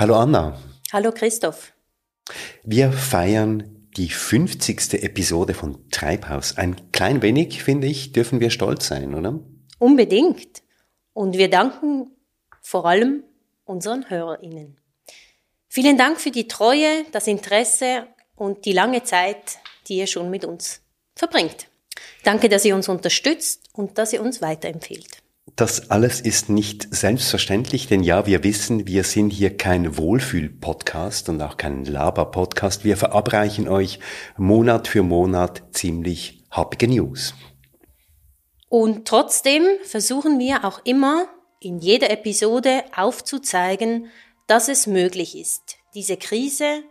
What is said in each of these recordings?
Hallo Anna. Hallo Christoph. Wir feiern die 50. Episode von Treibhaus. Ein klein wenig, finde ich, dürfen wir stolz sein, oder? Unbedingt. Und wir danken vor allem unseren HörerInnen. Vielen Dank für die Treue, das Interesse und die lange Zeit, die ihr schon mit uns verbringt. Danke, dass ihr uns unterstützt und dass ihr uns weiterempfehlt. Das alles ist nicht selbstverständlich, denn ja, wir wissen, wir sind hier kein Wohlfühl-Podcast und auch kein Laber-Podcast. Wir verabreichen euch Monat für Monat ziemlich happige News. Und trotzdem versuchen wir auch immer in jeder Episode aufzuzeigen, dass es möglich ist, diese Krise,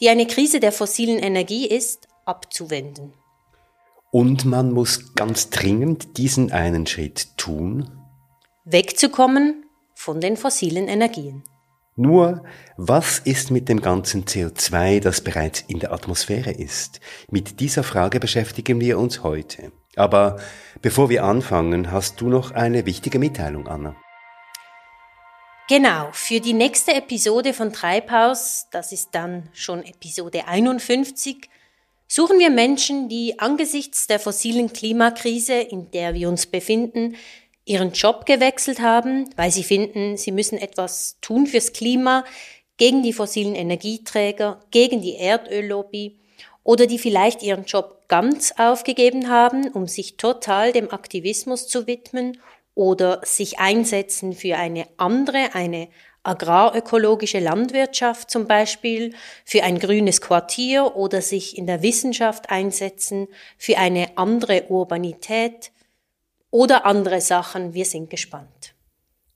die eine Krise der fossilen Energie ist, abzuwenden. Und man muss ganz dringend diesen einen Schritt tun. Wegzukommen von den fossilen Energien. Nur, was ist mit dem ganzen CO2, das bereits in der Atmosphäre ist? Mit dieser Frage beschäftigen wir uns heute. Aber bevor wir anfangen, hast du noch eine wichtige Mitteilung, Anna. Genau, für die nächste Episode von Treibhaus, das ist dann schon Episode 51, suchen wir Menschen, die angesichts der fossilen Klimakrise, in der wir uns befinden, ihren Job gewechselt haben, weil sie finden, sie müssen etwas tun fürs Klima, gegen die fossilen Energieträger, gegen die Erdöllobby oder die vielleicht ihren Job ganz aufgegeben haben, um sich total dem Aktivismus zu widmen oder sich einsetzen für eine andere, eine agrarökologische Landwirtschaft zum Beispiel, für ein grünes Quartier oder sich in der Wissenschaft einsetzen, für eine andere Urbanität oder andere Sachen. Wir sind gespannt.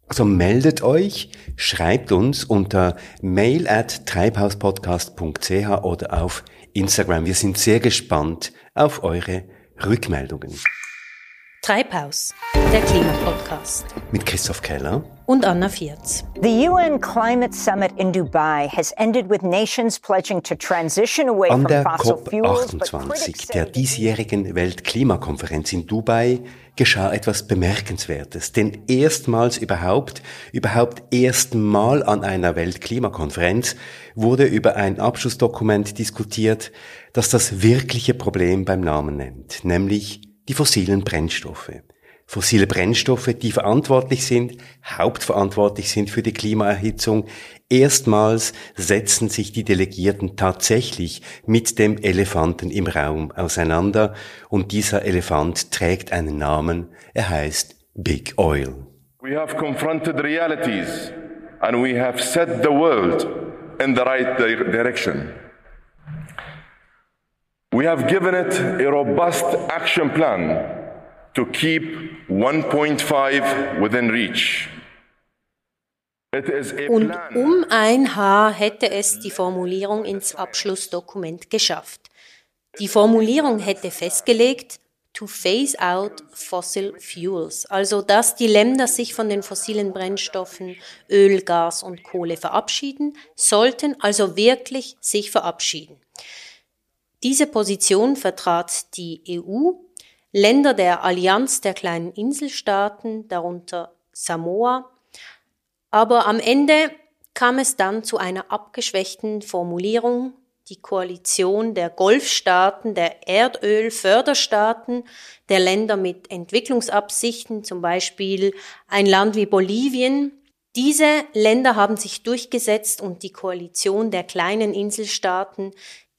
Also meldet euch, schreibt uns unter mail at treibhauspodcast.ch oder auf Instagram. Wir sind sehr gespannt auf eure Rückmeldungen. Treibhaus, der Klimapodcast. Mit Christoph Keller und Anna Vierz. The UN Climate Summit in Dubai has ended with nations pledging to transition away An from der fossil fuels. but COP28, critics der diesjährigen Weltklimakonferenz in Dubai, geschah etwas Bemerkenswertes. Denn erstmals überhaupt, überhaupt erstmal an einer Weltklimakonferenz wurde über ein Abschlussdokument diskutiert, das das wirkliche Problem beim Namen nennt, nämlich die fossilen Brennstoffe. Fossile Brennstoffe, die verantwortlich sind, hauptverantwortlich sind für die Klimaerhitzung. Erstmals setzen sich die Delegierten tatsächlich mit dem Elefanten im Raum auseinander und dieser Elefant trägt einen Namen, er heißt Big Oil. We have confronted realities and we have set the world in the right di- direction. We have given it a robust action plan to keep 1.5 within reach. Und um ein Haar hätte es die Formulierung ins Abschlussdokument geschafft. Die Formulierung hätte festgelegt, to phase out fossil fuels, also dass die Länder sich von den fossilen Brennstoffen Öl, Gas und Kohle verabschieden, sollten also wirklich sich verabschieden. Diese Position vertrat die EU, Länder der Allianz der kleinen Inselstaaten, darunter Samoa, aber am Ende kam es dann zu einer abgeschwächten Formulierung. Die Koalition der Golfstaaten, der Erdölförderstaaten, der Länder mit Entwicklungsabsichten, zum Beispiel ein Land wie Bolivien. Diese Länder haben sich durchgesetzt und die Koalition der kleinen Inselstaaten,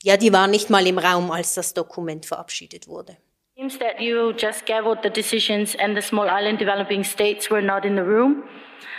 ja, die war nicht mal im Raum, als das Dokument verabschiedet wurde. Seems that you just gaveled the decisions and the small island developing states were not in the room.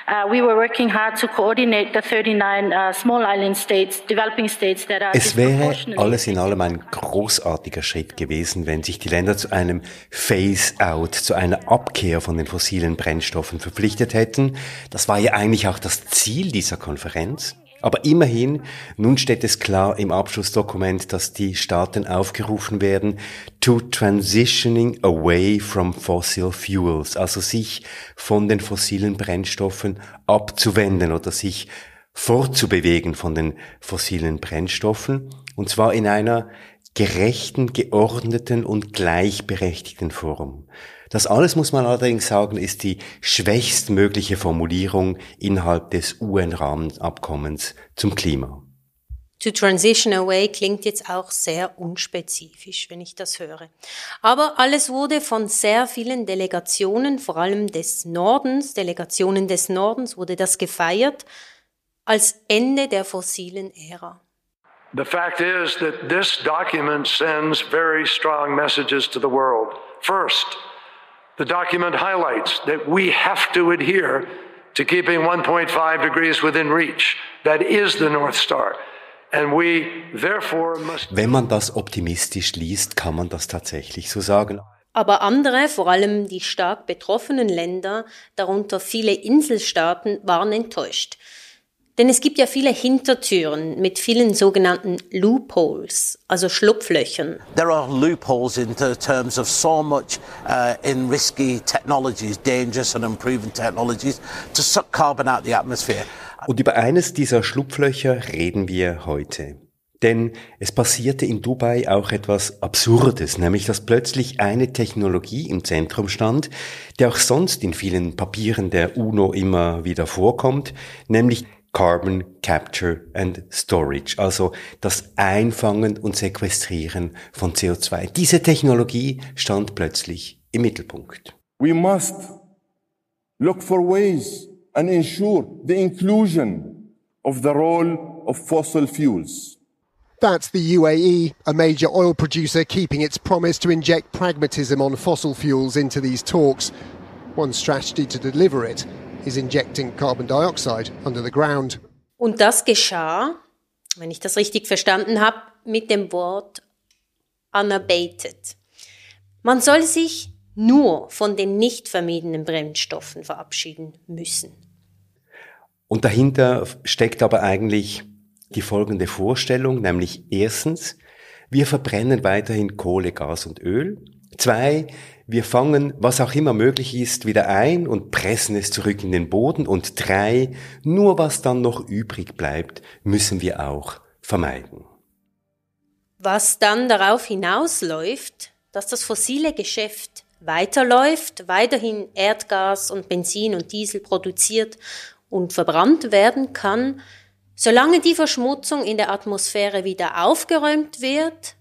Uh, we were working hard to coordinate the 39 uh, small island states, developing states that are Es wäre alles in allem ein großartiger Schritt gewesen, wenn sich die Länder zu einem Phase-out, zu einer Abkehr von den fossilen Brennstoffen verpflichtet hätten. Das war ja eigentlich auch das Ziel dieser Konferenz. Aber immerhin, nun steht es klar im Abschlussdokument, dass die Staaten aufgerufen werden, to transitioning away from fossil fuels, also sich von den fossilen Brennstoffen abzuwenden oder sich fortzubewegen von den fossilen Brennstoffen, und zwar in einer gerechten, geordneten und gleichberechtigten Form. Das alles muss man allerdings sagen, ist die schwächstmögliche Formulierung innerhalb des UN-Rahmenabkommens zum Klima. To transition away klingt jetzt auch sehr unspezifisch, wenn ich das höre. Aber alles wurde von sehr vielen Delegationen, vor allem des Nordens, Delegationen des Nordens, wurde das gefeiert als Ende der fossilen Ära. The fact is that this document sends very strong messages to the world. First, the document highlights that we have to adhere to keeping 1.5 degrees within reach. That is the North Star. Wenn man das optimistisch liest, kann man das tatsächlich so sagen. Aber andere, vor allem die stark betroffenen Länder, darunter viele Inselstaaten, waren enttäuscht. Denn es gibt ja viele Hintertüren mit vielen sogenannten Loopholes, also Schlupflöchern. There are loopholes in terms of so much uh, in risky technologies, dangerous and unproven technologies, to suck carbon out the atmosphere. Und über eines dieser Schlupflöcher reden wir heute. Denn es passierte in Dubai auch etwas Absurdes, nämlich dass plötzlich eine Technologie im Zentrum stand, die auch sonst in vielen Papieren der UNO immer wieder vorkommt, nämlich Carbon Capture and Storage, also das Einfangen und Sequestrieren von CO2. Diese Technologie stand plötzlich im Mittelpunkt. We must look for ways and ensure the inclusion of the role of fossil fuels. That's the UAE, a major oil producer, keeping its promise to inject pragmatism on fossil fuels into these talks. One strategy to deliver it is injecting carbon dioxide under the ground. Und das geschah, wenn ich das richtig verstanden habe, mit dem Wort unabated. Man soll sich nur von den nicht vermiedenen Brennstoffen verabschieden müssen. Und dahinter steckt aber eigentlich die folgende Vorstellung, nämlich erstens, wir verbrennen weiterhin Kohle, Gas und Öl. Zwei, wir fangen, was auch immer möglich ist, wieder ein und pressen es zurück in den Boden. Und drei, nur was dann noch übrig bleibt, müssen wir auch vermeiden. Was dann darauf hinausläuft, dass das fossile Geschäft weiterläuft, weiterhin Erdgas und Benzin und Diesel produziert und verbrannt werden kann, solange die Verschmutzung in der Atmosphäre wieder aufgeräumt wird,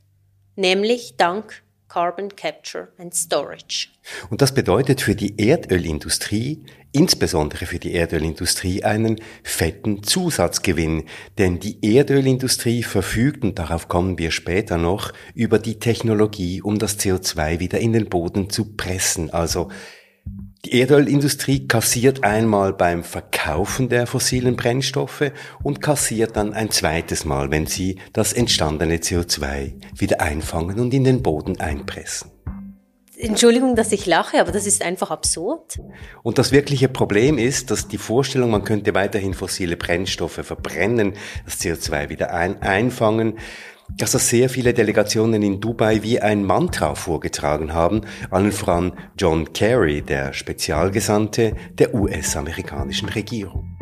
nämlich dank Carbon Capture and Storage. Und das bedeutet für die Erdölindustrie, insbesondere für die Erdölindustrie, einen fetten Zusatzgewinn. Denn die Erdölindustrie verfügt, und darauf kommen wir später noch, über die Technologie, um das CO2 wieder in den Boden zu pressen. Also die Erdölindustrie kassiert einmal beim Verkaufen der fossilen Brennstoffe und kassiert dann ein zweites Mal, wenn sie das entstandene CO2 wieder einfangen und in den Boden einpressen. Entschuldigung, dass ich lache, aber das ist einfach absurd. Und das wirkliche Problem ist, dass die Vorstellung, man könnte weiterhin fossile Brennstoffe verbrennen, das CO2 wieder ein einfangen, dass das sehr viele Delegationen in Dubai wie ein Mantra vorgetragen haben, allen voran John Kerry, der Spezialgesandte der US-amerikanischen Regierung.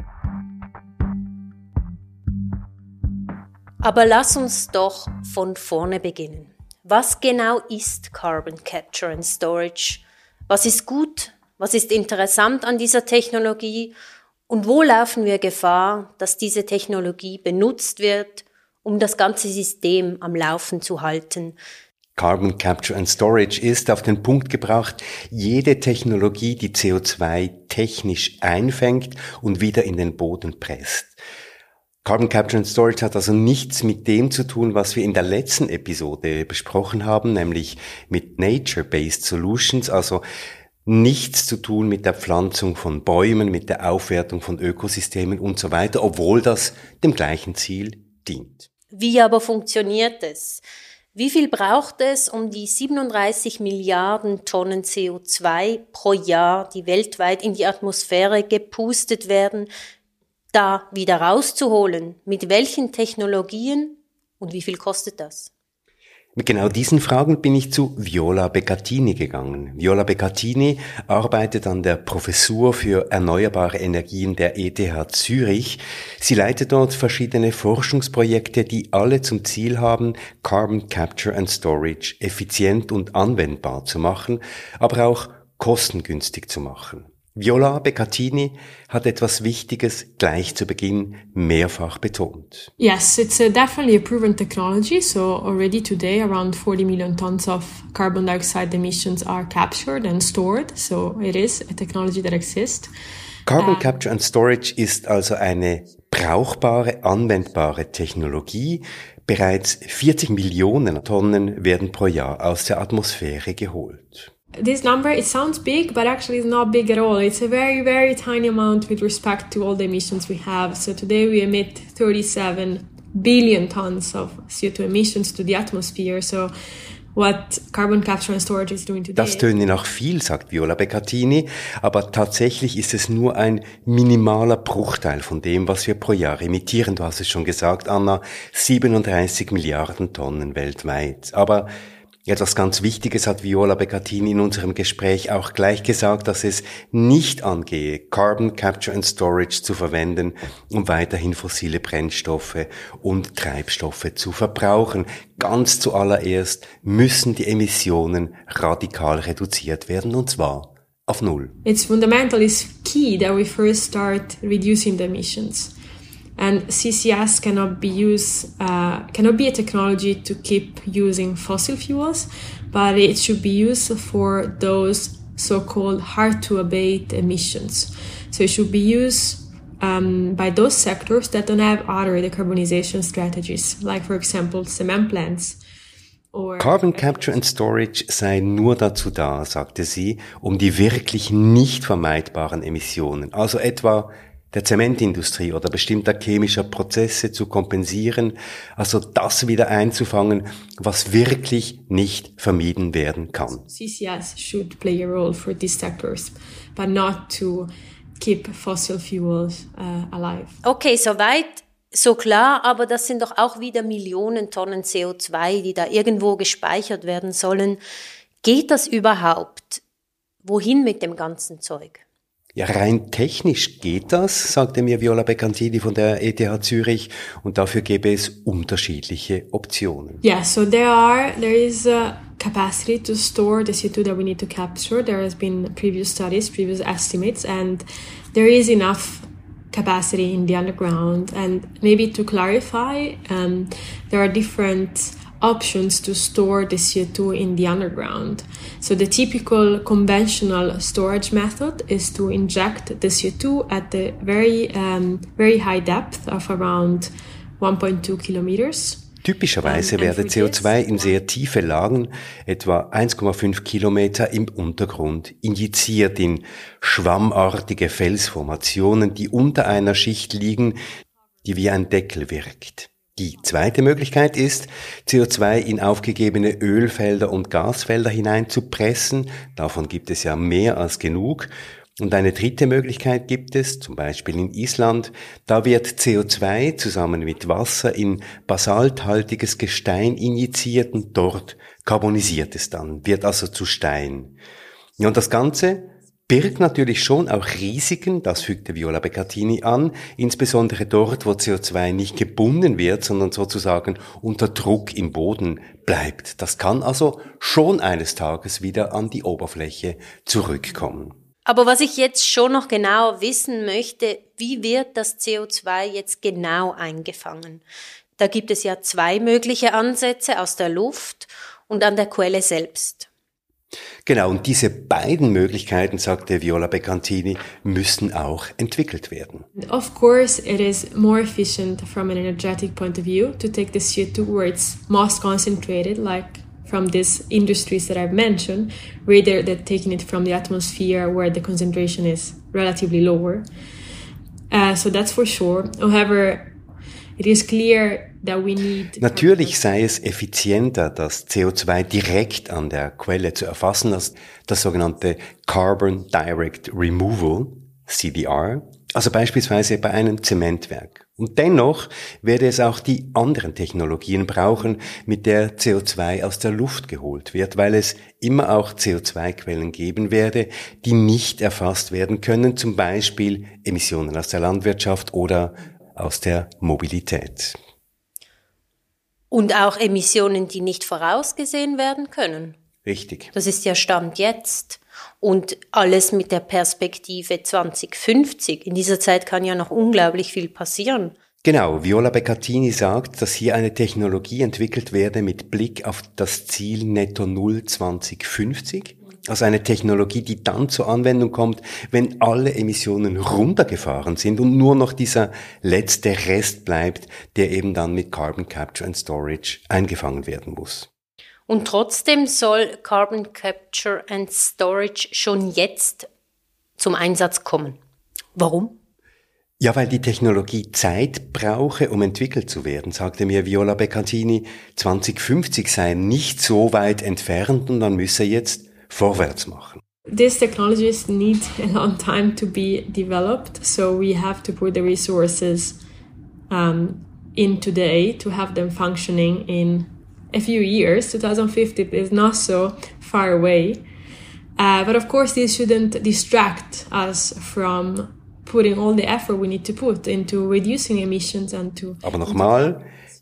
Aber lass uns doch von vorne beginnen. Was genau ist Carbon Capture and Storage? Was ist gut? Was ist interessant an dieser Technologie? Und wo laufen wir Gefahr, dass diese Technologie benutzt wird, um das ganze System am Laufen zu halten. Carbon Capture and Storage ist auf den Punkt gebracht, jede Technologie, die CO2 technisch einfängt und wieder in den Boden presst. Carbon Capture and Storage hat also nichts mit dem zu tun, was wir in der letzten Episode besprochen haben, nämlich mit Nature-Based Solutions, also nichts zu tun mit der Pflanzung von Bäumen, mit der Aufwertung von Ökosystemen und so weiter, obwohl das dem gleichen Ziel dient. Wie aber funktioniert es? Wie viel braucht es, um die 37 Milliarden Tonnen CO2 pro Jahr, die weltweit in die Atmosphäre gepustet werden, da wieder rauszuholen? Mit welchen Technologien und wie viel kostet das? Mit genau diesen Fragen bin ich zu Viola Beccatini gegangen. Viola Beccatini arbeitet an der Professur für erneuerbare Energien der ETH Zürich. Sie leitet dort verschiedene Forschungsprojekte, die alle zum Ziel haben, Carbon Capture and Storage effizient und anwendbar zu machen, aber auch kostengünstig zu machen. Viola Beccatini hat etwas Wichtiges gleich zu Beginn mehrfach betont. Yes, it's a definitely a proven technology. So already today around 40 million tons of carbon dioxide emissions are captured and stored. So it is a technology that exists. Carbon uh, Capture and Storage ist also eine brauchbare, anwendbare Technologie. Bereits 40 Millionen Tonnen werden pro Jahr aus der Atmosphäre geholt. This number it sounds big but actually it's not big at all it's a very very tiny amount with respect to all the emissions we have so today we emit 37 billion tons of co2 emissions to the atmosphere so what carbon capture and storage is doing today. Das töne nach viel, sagt Viola Beccatini, aber tatsächlich ist es nur ein minimaler Bruchteil von dem, was wir pro Jahr emittieren. Du hast es schon gesagt, Anna, 37 Milliarden Tonnen weltweit. Aber etwas ganz Wichtiges hat Viola Beccatini in unserem Gespräch auch gleich gesagt, dass es nicht angehe, Carbon Capture and Storage zu verwenden, um weiterhin fossile Brennstoffe und Treibstoffe zu verbrauchen. Ganz zuallererst müssen die Emissionen radikal reduziert werden, und zwar auf Null. It's fundamental, it's key that we first start reducing the emissions. And CCS cannot be used uh, cannot be a technology to keep using fossil fuels, but it should be used for those so-called hard to abate emissions. So it should be used um, by those sectors that don't have other decarbonization strategies, like for example cement plants. Or carbon Capture and Storage sei nur dazu da, sagte sie, um die wirklich nicht vermeidbaren Emissionen, also etwa der Zementindustrie oder bestimmter chemischer Prozesse zu kompensieren, also das wieder einzufangen, was wirklich nicht vermieden werden kann. CCS should play a role for these sectors, but not to keep fossil fuels uh, alive. Okay, soweit so klar, aber das sind doch auch wieder Millionen Tonnen CO2, die da irgendwo gespeichert werden sollen. Geht das überhaupt? Wohin mit dem ganzen Zeug? Ja, rein technisch geht das, sagte mir Viola Beccantini von der ETH Zürich, und dafür gäbe es unterschiedliche Optionen. Yeah, so there are, there is a capacity to store the CO2 that we need to capture. There has been previous studies, previous estimates, and there is enough capacity in the underground. And maybe to clarify, um, there are different options to store the CO2 in the underground. So the typical conventional storage method is to inject the CO2 at the very, um, very high depth of around 1.2 kilometers. Typischerweise werde CO2 in sehr tiefe Lagen, etwa 1,5 Kilometer im Untergrund, injiziert in schwammartige Felsformationen, die unter einer Schicht liegen, die wie ein Deckel wirkt. Die zweite Möglichkeit ist, CO2 in aufgegebene Ölfelder und Gasfelder hineinzupressen. Davon gibt es ja mehr als genug. Und eine dritte Möglichkeit gibt es, zum Beispiel in Island. Da wird CO2 zusammen mit Wasser in basalthaltiges Gestein injiziert und dort carbonisiert es dann, wird also zu Stein. Ja, und das Ganze birgt natürlich schon auch Risiken, das fügte Viola Beccatini an, insbesondere dort, wo CO2 nicht gebunden wird, sondern sozusagen unter Druck im Boden bleibt. Das kann also schon eines Tages wieder an die Oberfläche zurückkommen. Aber was ich jetzt schon noch genau wissen möchte, wie wird das CO2 jetzt genau eingefangen? Da gibt es ja zwei mögliche Ansätze aus der Luft und an der Quelle selbst. Genau, und diese beiden Möglichkeiten, sagte Viola Beccantini, müssen auch entwickelt werden. Of course, it is more efficient from an energetic point of view to take the CO2 where it's most concentrated, like from these industries that I've mentioned, rather than taking it from the atmosphere where the concentration is relatively lower. Uh, so that's for sure. However, it is clear Natürlich sei es effizienter, das CO2 direkt an der Quelle zu erfassen, als das sogenannte Carbon Direct Removal, CDR, also beispielsweise bei einem Zementwerk. Und dennoch werde es auch die anderen Technologien brauchen, mit der CO2 aus der Luft geholt wird, weil es immer auch CO2-Quellen geben werde, die nicht erfasst werden können, zum Beispiel Emissionen aus der Landwirtschaft oder aus der Mobilität. Und auch Emissionen, die nicht vorausgesehen werden können. Richtig. Das ist ja Stand jetzt. Und alles mit der Perspektive 2050. In dieser Zeit kann ja noch unglaublich viel passieren. Genau, Viola Beccatini sagt, dass hier eine Technologie entwickelt werde mit Blick auf das Ziel Netto Null 2050. Also eine Technologie, die dann zur Anwendung kommt, wenn alle Emissionen runtergefahren sind und nur noch dieser letzte Rest bleibt, der eben dann mit Carbon Capture and Storage eingefangen werden muss. Und trotzdem soll Carbon Capture and Storage schon jetzt zum Einsatz kommen. Warum? Ja, weil die Technologie Zeit brauche, um entwickelt zu werden, sagte mir Viola Beccatini. 2050 sei nicht so weit entfernt und man müsse jetzt vorwärts machen. These technologies need a long time to be developed, so we have to put the resources um, in today to have them functioning in a few years. 2050 is not so far away. Uh, but of course, this shouldn't distract us from putting all the effort we need to put into reducing emissions and to. Aber nochmal,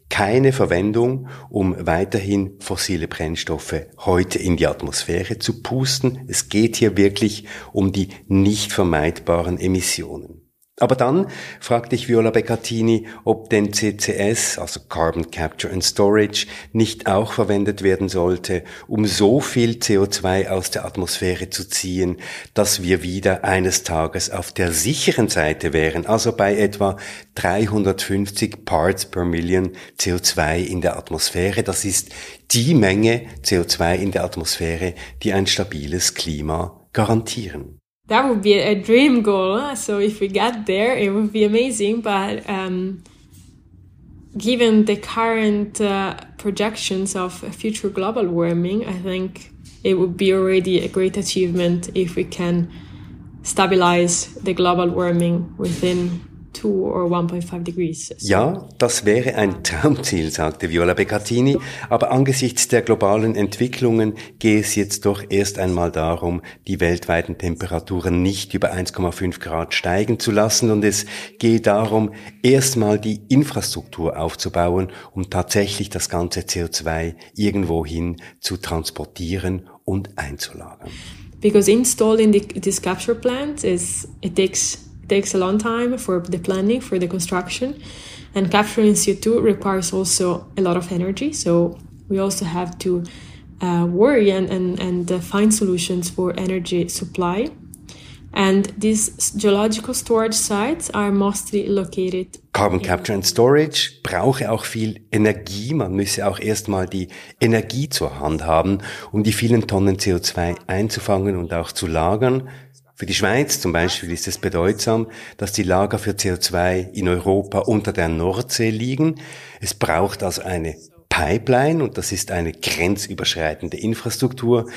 keine Verwendung, um weiterhin fossile Brennstoffe heute in die Atmosphäre zu pusten. Es geht hier wirklich um die nicht vermeidbaren Emissionen. Aber dann fragte ich Viola Beccatini, ob denn CCS, also Carbon Capture and Storage, nicht auch verwendet werden sollte, um so viel CO2 aus der Atmosphäre zu ziehen, dass wir wieder eines Tages auf der sicheren Seite wären, also bei etwa 350 Parts per Million CO2 in der Atmosphäre. Das ist die Menge CO2 in der Atmosphäre, die ein stabiles Klima garantieren. That would be a dream goal. So if we get there, it would be amazing. But um, given the current uh, projections of future global warming, I think it would be already a great achievement if we can stabilize the global warming within Ja, das wäre ein Traumziel, sagte Viola Beccatini, aber angesichts der globalen Entwicklungen gehe es jetzt doch erst einmal darum, die weltweiten Temperaturen nicht über 1,5 Grad steigen zu lassen. Und es gehe darum, erstmal die Infrastruktur aufzubauen, um tatsächlich das ganze CO2 irgendwohin zu transportieren und einzulagern. Because installing the, this capture plant is it takes takes a long time for the planning, for the construction. And capturing CO2 requires also a lot of energy. So we also have to uh, worry and, and, and uh, find solutions for energy supply. And these geological storage sites are mostly located. Carbon Capture and Storage brauche auch viel Energie. Man müsse auch erstmal die Energie zur Hand haben, um die vielen Tonnen CO2 einzufangen und auch zu lagern. Für die Schweiz zum Beispiel ist es bedeutsam, dass die Lager für CO2 in Europa unter der Nordsee liegen. Es braucht also eine Pipeline und das ist eine grenzüberschreitende Infrastruktur,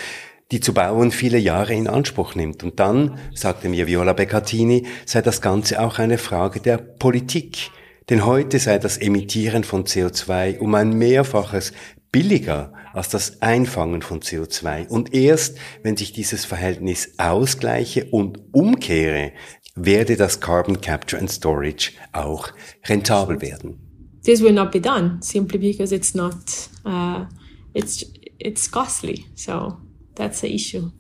die zu bauen viele Jahre in Anspruch nimmt. Und dann, sagte mir Viola Beccatini, sei das Ganze auch eine Frage der Politik. Denn heute sei das Emittieren von CO2 um ein Mehrfaches billiger als das Einfangen von CO2. Und erst, wenn sich dieses Verhältnis ausgleiche und umkehre, werde das Carbon Capture and Storage auch rentabel werden. This will not be done simply because it's not, uh, it's, it's costly. So that's the issue.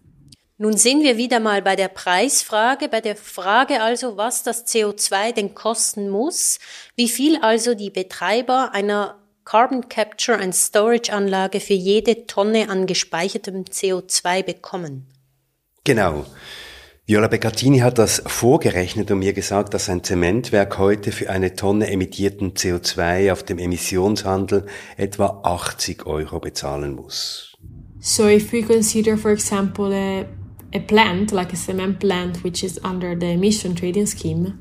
Nun sind wir wieder mal bei der Preisfrage, bei der Frage also, was das CO2 denn kosten muss, wie viel also die Betreiber einer Carbon Capture and Storage Anlage für jede Tonne an gespeichertem CO2 bekommen. Genau. Viola Beccatini hat das vorgerechnet und mir gesagt, dass ein Zementwerk heute für eine Tonne emittierten CO2 auf dem Emissionshandel etwa 80 Euro bezahlen muss. So if we consider, for example, a, a plant, like a cement plant, which is under the emission trading scheme,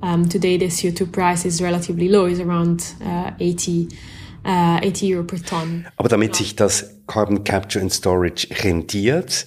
um, today the CO2 price is relatively low, is around uh, 80 80 äh, Euro per Tonne. Aber damit sich das Carbon Capture and Storage rentiert,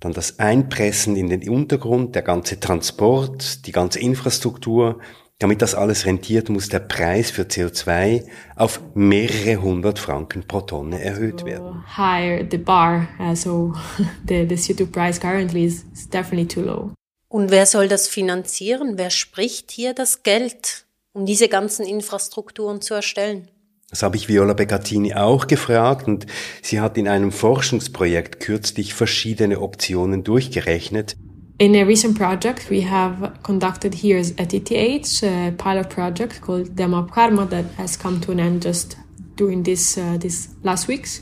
dann das Einpressen in den Untergrund, der ganze Transport, die ganze Infrastruktur, damit das alles rentiert, muss der Preis für CO2 auf mehrere hundert Franken pro Tonne erhöht werden. Higher the bar, uh, so the, the CO2 price currently is definitely too low. Und wer soll das finanzieren? Wer spricht hier das Geld, um diese ganzen Infrastrukturen zu erstellen? Das habe ich Viola Begattini auch gefragt und sie hat in einem Forschungsprojekt kürzlich verschiedene Optionen durchgerechnet. In a recent project, we have conducted here at ETH a pilot project called Demo Karma that has come to an end just during this uh, this last weeks.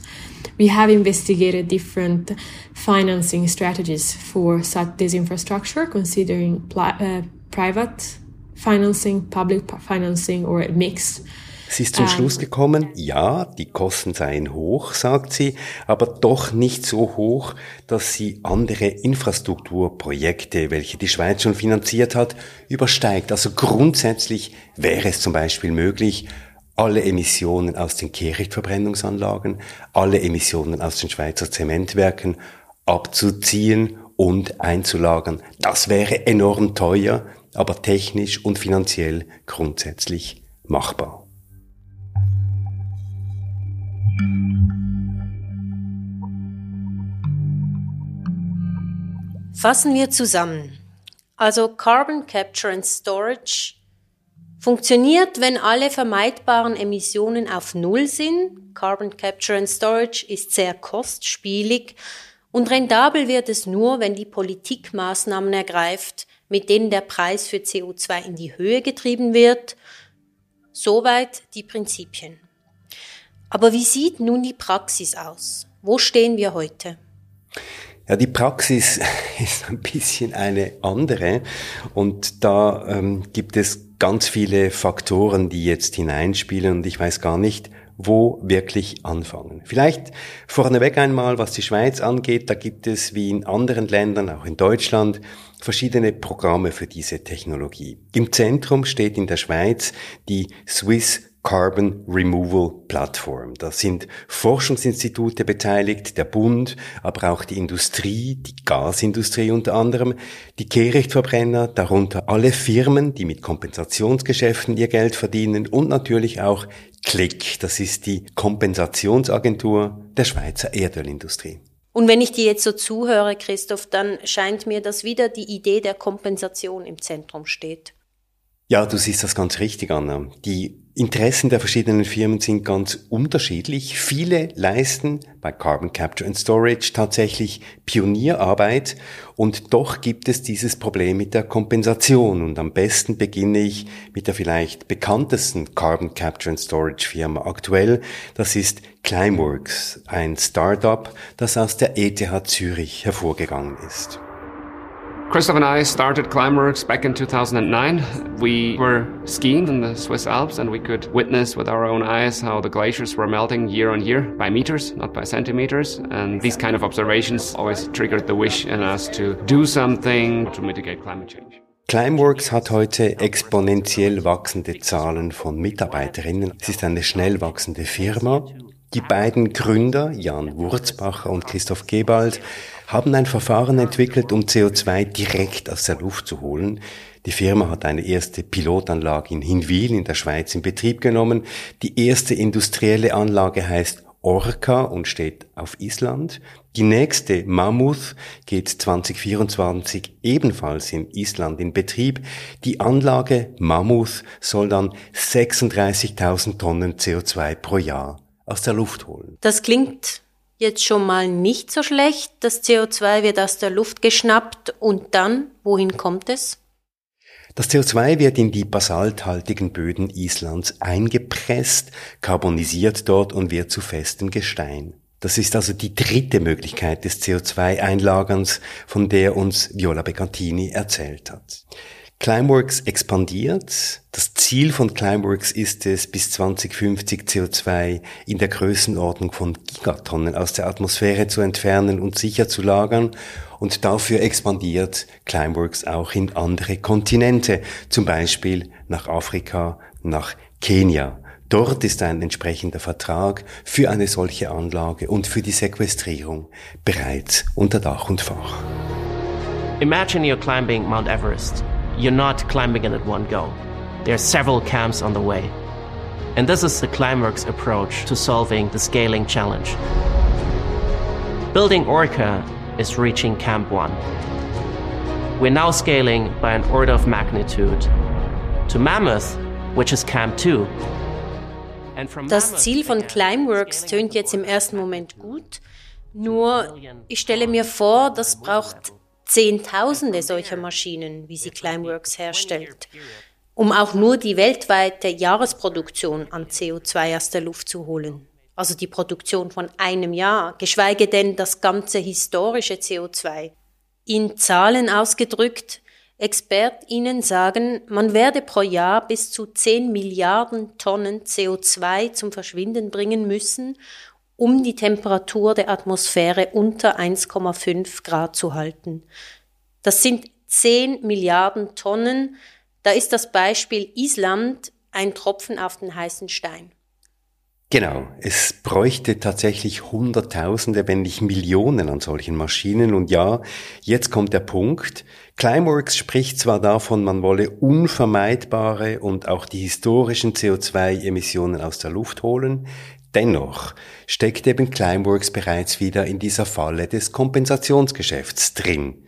We have investigated different financing strategies for such this infrastructure, considering uh, private financing, public financing, or a mix. Sie ist zum ähm. Schluss gekommen, ja, die Kosten seien hoch, sagt sie, aber doch nicht so hoch, dass sie andere Infrastrukturprojekte, welche die Schweiz schon finanziert hat, übersteigt. Also grundsätzlich wäre es zum Beispiel möglich, alle Emissionen aus den Kehrichtverbrennungsanlagen, alle Emissionen aus den Schweizer Zementwerken abzuziehen und einzulagern. Das wäre enorm teuer, aber technisch und finanziell grundsätzlich machbar. Fassen wir zusammen. Also Carbon Capture and Storage funktioniert, wenn alle vermeidbaren Emissionen auf Null sind. Carbon Capture and Storage ist sehr kostspielig und rentabel wird es nur, wenn die Politik Maßnahmen ergreift, mit denen der Preis für CO2 in die Höhe getrieben wird. Soweit die Prinzipien. Aber wie sieht nun die Praxis aus? Wo stehen wir heute? Ja, die Praxis ist ein bisschen eine andere und da ähm, gibt es ganz viele Faktoren, die jetzt hineinspielen und ich weiß gar nicht, wo wirklich anfangen. Vielleicht vorneweg einmal, was die Schweiz angeht, da gibt es wie in anderen Ländern, auch in Deutschland, verschiedene Programme für diese Technologie. Im Zentrum steht in der Schweiz die Swiss Carbon Removal Platform. Da sind Forschungsinstitute beteiligt, der Bund, aber auch die Industrie, die Gasindustrie unter anderem, die Kehrichtverbrenner, darunter alle Firmen, die mit Kompensationsgeschäften ihr Geld verdienen und natürlich auch Click, das ist die Kompensationsagentur der Schweizer Erdölindustrie. Und wenn ich dir jetzt so zuhöre, Christoph, dann scheint mir, dass wieder die Idee der Kompensation im Zentrum steht. Ja, du siehst das ganz richtig, Anna. Die Interessen der verschiedenen Firmen sind ganz unterschiedlich. Viele leisten bei Carbon Capture and Storage tatsächlich Pionierarbeit und doch gibt es dieses Problem mit der Kompensation. Und am besten beginne ich mit der vielleicht bekanntesten Carbon Capture and Storage Firma aktuell. Das ist Climeworks, ein Startup, das aus der ETH Zürich hervorgegangen ist. Christoph and I started Climeworks back in 2009. We were skiing in the Swiss Alps and we could witness with our own eyes how the glaciers were melting year on year by meters, not by centimeters. And these kind of observations always triggered the wish in us to do something to mitigate climate change. Climeworks hat heute exponentiell wachsende Zahlen von Mitarbeiterinnen. Es ist eine schnell wachsende Firma. Die beiden Gründer, Jan Wurzbacher und Christoph Gebald, haben ein Verfahren entwickelt, um CO2 direkt aus der Luft zu holen. Die Firma hat eine erste Pilotanlage in Hinwil in der Schweiz in Betrieb genommen. Die erste industrielle Anlage heißt Orca und steht auf Island. Die nächste Mammoth geht 2024 ebenfalls in Island in Betrieb. Die Anlage Mammoth soll dann 36.000 Tonnen CO2 pro Jahr aus der Luft holen. Das klingt jetzt schon mal nicht so schlecht. Das CO2 wird aus der Luft geschnappt und dann, wohin kommt es? Das CO2 wird in die basalthaltigen Böden Islands eingepresst, carbonisiert dort und wird zu festem Gestein. Das ist also die dritte Möglichkeit des CO2-Einlagerns, von der uns Viola Beccantini erzählt hat. Climeworks expandiert. Das Ziel von Climeworks ist es, bis 2050 CO2 in der Größenordnung von Gigatonnen aus der Atmosphäre zu entfernen und sicher zu lagern. Und dafür expandiert Climeworks auch in andere Kontinente, zum Beispiel nach Afrika, nach Kenia. Dort ist ein entsprechender Vertrag für eine solche Anlage und für die Sequestrierung bereits unter Dach und Fach. Imagine you're climbing Mount Everest. You're not climbing it at one go. There are several camps on the way. And this is the Climeworks approach to solving the scaling challenge. Building Orca is reaching Camp 1. We're now scaling by an order of magnitude to Mammoth, which is Camp 2. Das Ziel von Climeworks tönt jetzt im ersten Moment gut, nur ich stelle mir vor, das braucht Zehntausende solcher Maschinen, wie sie Climeworks herstellt, um auch nur die weltweite Jahresproduktion an CO2 aus der Luft zu holen. Also die Produktion von einem Jahr, geschweige denn das ganze historische CO2. In Zahlen ausgedrückt, ExpertInnen sagen, man werde pro Jahr bis zu 10 Milliarden Tonnen CO2 zum Verschwinden bringen müssen, um die Temperatur der Atmosphäre unter 1,5 Grad zu halten. Das sind 10 Milliarden Tonnen. Da ist das Beispiel Island ein Tropfen auf den heißen Stein. Genau, es bräuchte tatsächlich Hunderttausende, wenn nicht Millionen an solchen Maschinen. Und ja, jetzt kommt der Punkt. Climeworks spricht zwar davon, man wolle unvermeidbare und auch die historischen CO2-Emissionen aus der Luft holen, Dennoch steckt eben Climeworks bereits wieder in dieser Falle des Kompensationsgeschäfts drin.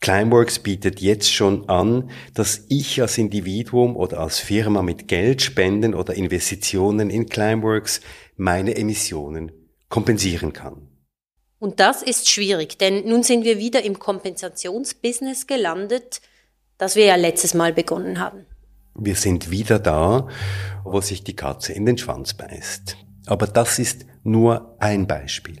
Climeworks bietet jetzt schon an, dass ich als Individuum oder als Firma mit Geld, Spenden oder Investitionen in Climeworks meine Emissionen kompensieren kann. Und das ist schwierig, denn nun sind wir wieder im Kompensationsbusiness gelandet, das wir ja letztes Mal begonnen haben. Wir sind wieder da, wo sich die Katze in den Schwanz beißt. Aber das ist nur ein Beispiel.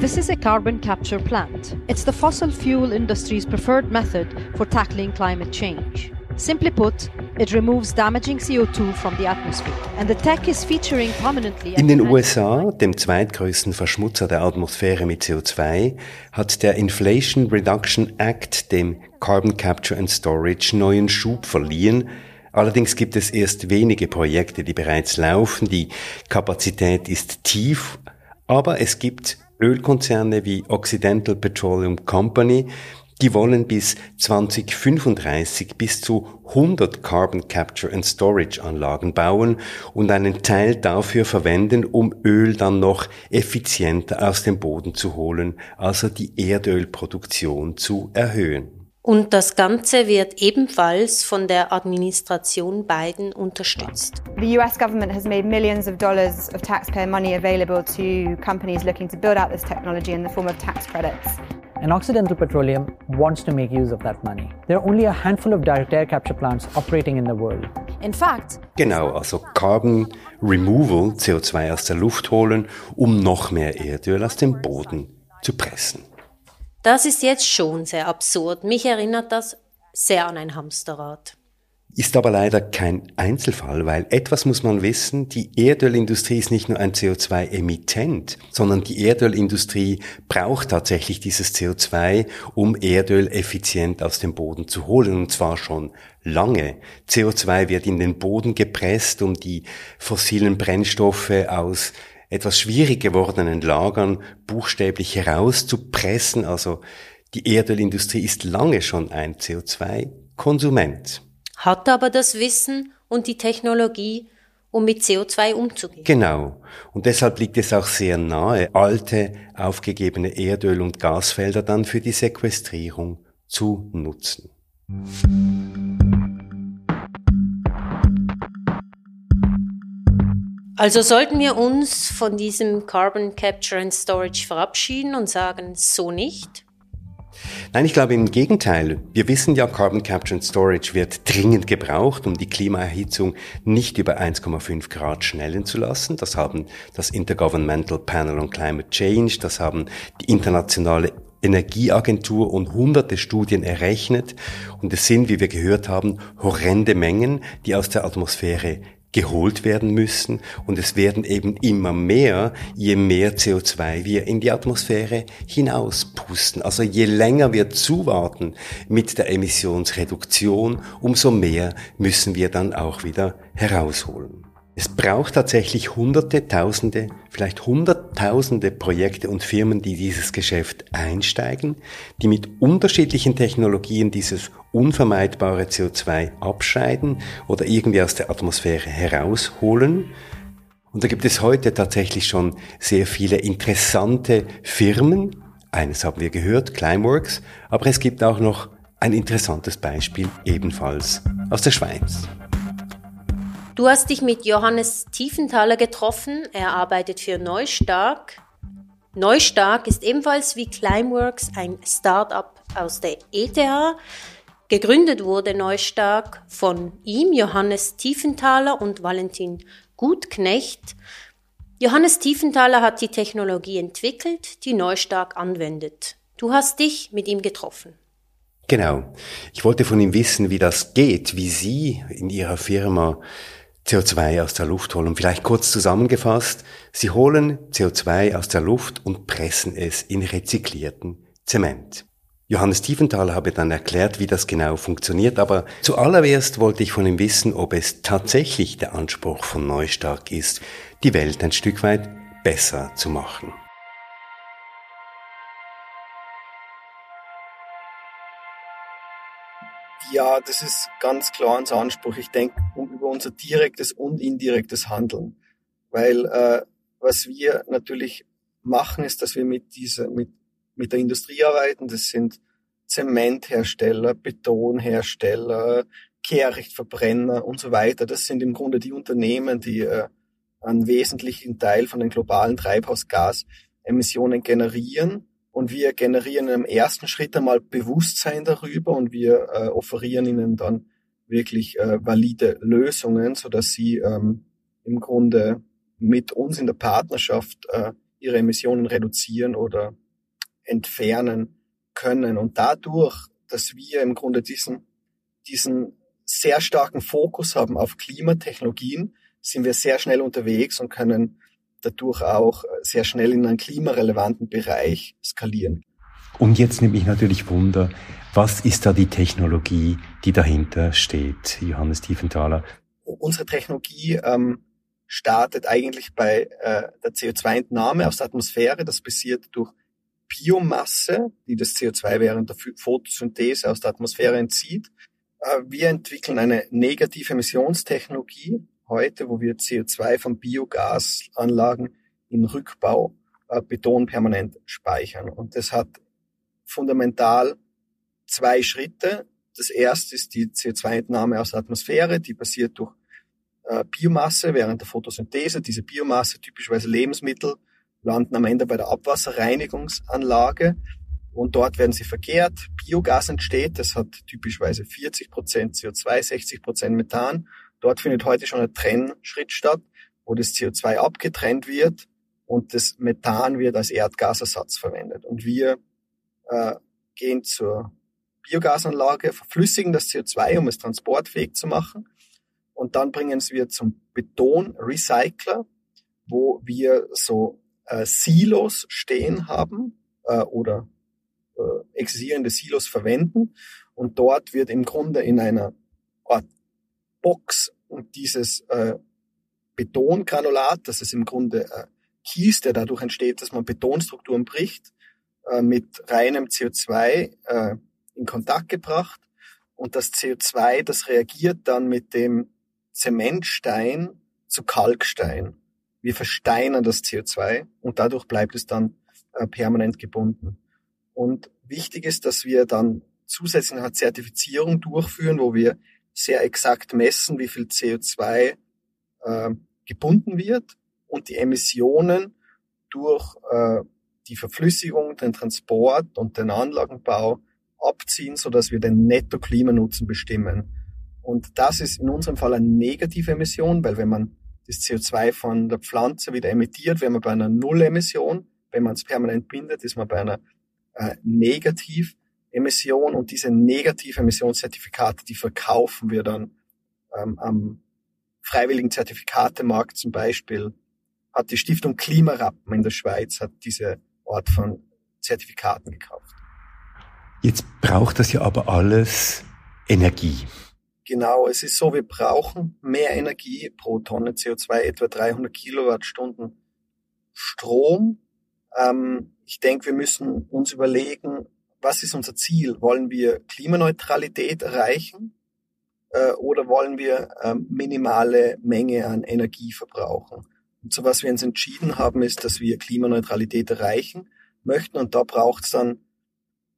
This is a carbon capture plant. It's the fossil fuel industry's preferred method for tackling climate change. Simply put, it removes damaging CO2 from the atmosphere. And the tech is featuring prominently In den USA, dem zweitgrößten Verschmutzer der Atmosphäre mit CO2, hat der Inflation Reduction Act dem Carbon Capture and Storage neuen Schub verliehen, Allerdings gibt es erst wenige Projekte, die bereits laufen. Die Kapazität ist tief, aber es gibt Ölkonzerne wie Occidental Petroleum Company, die wollen bis 2035 bis zu 100 Carbon Capture and Storage Anlagen bauen und einen Teil dafür verwenden, um Öl dann noch effizienter aus dem Boden zu holen, also die Erdölproduktion zu erhöhen. Und das Ganze wird ebenfalls von der Administration Biden unterstützt. The US government has made millions of dollars of taxpayer money available to companies looking to build out this technology in the form of tax credits. And Occidental Petroleum wants to make use of that money. There are only a handful of direct air capture plants operating in the world. In fact, genau, also Carbon Removal, CO2 aus der Luft holen, um noch mehr Erdöl aus dem Boden zu pressen. Das ist jetzt schon sehr absurd. Mich erinnert das sehr an ein Hamsterrad. Ist aber leider kein Einzelfall, weil etwas muss man wissen, die Erdölindustrie ist nicht nur ein CO2-Emittent, sondern die Erdölindustrie braucht tatsächlich dieses CO2, um Erdöl effizient aus dem Boden zu holen, und zwar schon lange. CO2 wird in den Boden gepresst, um die fossilen Brennstoffe aus etwas schwierig gewordenen Lagern buchstäblich herauszupressen. Also die Erdölindustrie ist lange schon ein CO2-Konsument. Hat aber das Wissen und die Technologie, um mit CO2 umzugehen. Genau. Und deshalb liegt es auch sehr nahe, alte, aufgegebene Erdöl- und Gasfelder dann für die Sequestrierung zu nutzen. Also sollten wir uns von diesem Carbon Capture and Storage verabschieden und sagen, so nicht? Nein, ich glaube im Gegenteil. Wir wissen ja, Carbon Capture and Storage wird dringend gebraucht, um die Klimaerhitzung nicht über 1,5 Grad schnellen zu lassen. Das haben das Intergovernmental Panel on Climate Change, das haben die internationale Energieagentur und hunderte Studien errechnet. Und es sind, wie wir gehört haben, horrende Mengen, die aus der Atmosphäre geholt werden müssen und es werden eben immer mehr, je mehr CO2 wir in die Atmosphäre hinauspusten. Also je länger wir zuwarten mit der Emissionsreduktion, umso mehr müssen wir dann auch wieder herausholen. Es braucht tatsächlich Hunderte, Tausende, vielleicht Hunderttausende Projekte und Firmen, die dieses Geschäft einsteigen, die mit unterschiedlichen Technologien dieses unvermeidbare CO2 abscheiden oder irgendwie aus der Atmosphäre herausholen. Und da gibt es heute tatsächlich schon sehr viele interessante Firmen. Eines haben wir gehört, Climeworks, aber es gibt auch noch ein interessantes Beispiel ebenfalls aus der Schweiz. Du hast dich mit Johannes Tiefenthaler getroffen. Er arbeitet für Neustark. Neustark ist ebenfalls wie Climeworks ein Start-up aus der ETH. Gegründet wurde Neustark von ihm, Johannes Tiefenthaler und Valentin Gutknecht. Johannes Tiefenthaler hat die Technologie entwickelt, die Neustark anwendet. Du hast dich mit ihm getroffen. Genau. Ich wollte von ihm wissen, wie das geht, wie Sie in Ihrer Firma CO2 aus der Luft holen. Vielleicht kurz zusammengefasst, Sie holen CO2 aus der Luft und pressen es in rezyklierten Zement. Johannes Tiefenthaler habe dann erklärt, wie das genau funktioniert, aber zuallererst wollte ich von ihm wissen, ob es tatsächlich der Anspruch von Neustark ist, die Welt ein Stück weit besser zu machen. Ja, das ist ganz klar unser Anspruch. Ich denke um, über unser direktes und indirektes Handeln. Weil äh, was wir natürlich machen, ist, dass wir mit dieser, mit, mit der Industrie arbeiten. Das sind Zementhersteller, Betonhersteller, Kehrichtverbrenner und so weiter. Das sind im Grunde die Unternehmen, die äh, einen wesentlichen Teil von den globalen Treibhausgasemissionen generieren und wir generieren im ersten Schritt einmal Bewusstsein darüber und wir äh, offerieren ihnen dann wirklich äh, valide Lösungen, so dass sie ähm, im Grunde mit uns in der Partnerschaft äh, ihre Emissionen reduzieren oder entfernen können. Und dadurch, dass wir im Grunde diesen, diesen sehr starken Fokus haben auf Klimatechnologien, sind wir sehr schnell unterwegs und können dadurch auch sehr schnell in einen klimarelevanten Bereich skalieren. Und jetzt nimmt mich natürlich Wunder, was ist da die Technologie, die dahinter steht, Johannes Tiefenthaler? Unsere Technologie ähm, startet eigentlich bei äh, der CO2-Entnahme aus der Atmosphäre. Das passiert durch Biomasse, die das CO2 während der Photosynthese aus der Atmosphäre entzieht. Äh, wir entwickeln eine negative Emissionstechnologie, heute, wo wir CO2 von Biogasanlagen in Rückbau äh, Beton permanent speichern. Und das hat fundamental zwei Schritte. Das erste ist die CO2-Entnahme aus der Atmosphäre, die passiert durch äh, Biomasse während der Photosynthese. Diese Biomasse, typischerweise Lebensmittel, landen am Ende bei der Abwasserreinigungsanlage und dort werden sie verkehrt. Biogas entsteht, das hat typischerweise 40 Prozent CO2, 60 Prozent Methan Dort findet heute schon ein Trennschritt statt, wo das CO2 abgetrennt wird und das Methan wird als Erdgasersatz verwendet. Und wir äh, gehen zur Biogasanlage, verflüssigen das CO2, um es transportfähig zu machen. Und dann bringen wir zum Betonrecycler, wo wir so äh, Silos stehen haben äh, oder äh, existierende Silos verwenden. Und dort wird im Grunde in einer Art Box und dieses äh, Betongranulat, das ist im Grunde äh, Kies, der dadurch entsteht, dass man Betonstrukturen bricht, äh, mit reinem CO2 äh, in Kontakt gebracht. Und das CO2, das reagiert dann mit dem Zementstein zu Kalkstein. Wir versteinern das CO2 und dadurch bleibt es dann äh, permanent gebunden. Und wichtig ist, dass wir dann zusätzlich eine Zertifizierung durchführen, wo wir sehr exakt messen, wie viel CO2 äh, gebunden wird und die Emissionen durch äh, die Verflüssigung, den Transport und den Anlagenbau abziehen, so dass wir den Netto-Klimanutzen bestimmen. Und das ist in unserem Fall eine negative Emission, weil wenn man das CO2 von der Pflanze wieder emittiert, wäre man bei einer Null-Emission. Wenn man es permanent bindet, ist man bei einer äh, Negativ. Emission und diese negative Emissionszertifikate, die verkaufen wir dann ähm, am freiwilligen Zertifikatemarkt zum Beispiel. Hat die Stiftung Klimarappen in der Schweiz hat diese Art von Zertifikaten gekauft. Jetzt braucht das ja aber alles Energie. Genau, es ist so, wir brauchen mehr Energie pro Tonne CO2, etwa 300 Kilowattstunden Strom. Ähm, ich denke, wir müssen uns überlegen, was ist unser Ziel? Wollen wir Klimaneutralität erreichen äh, oder wollen wir äh, minimale Menge an Energie verbrauchen? Und so was wir uns entschieden haben, ist, dass wir Klimaneutralität erreichen möchten und da braucht es dann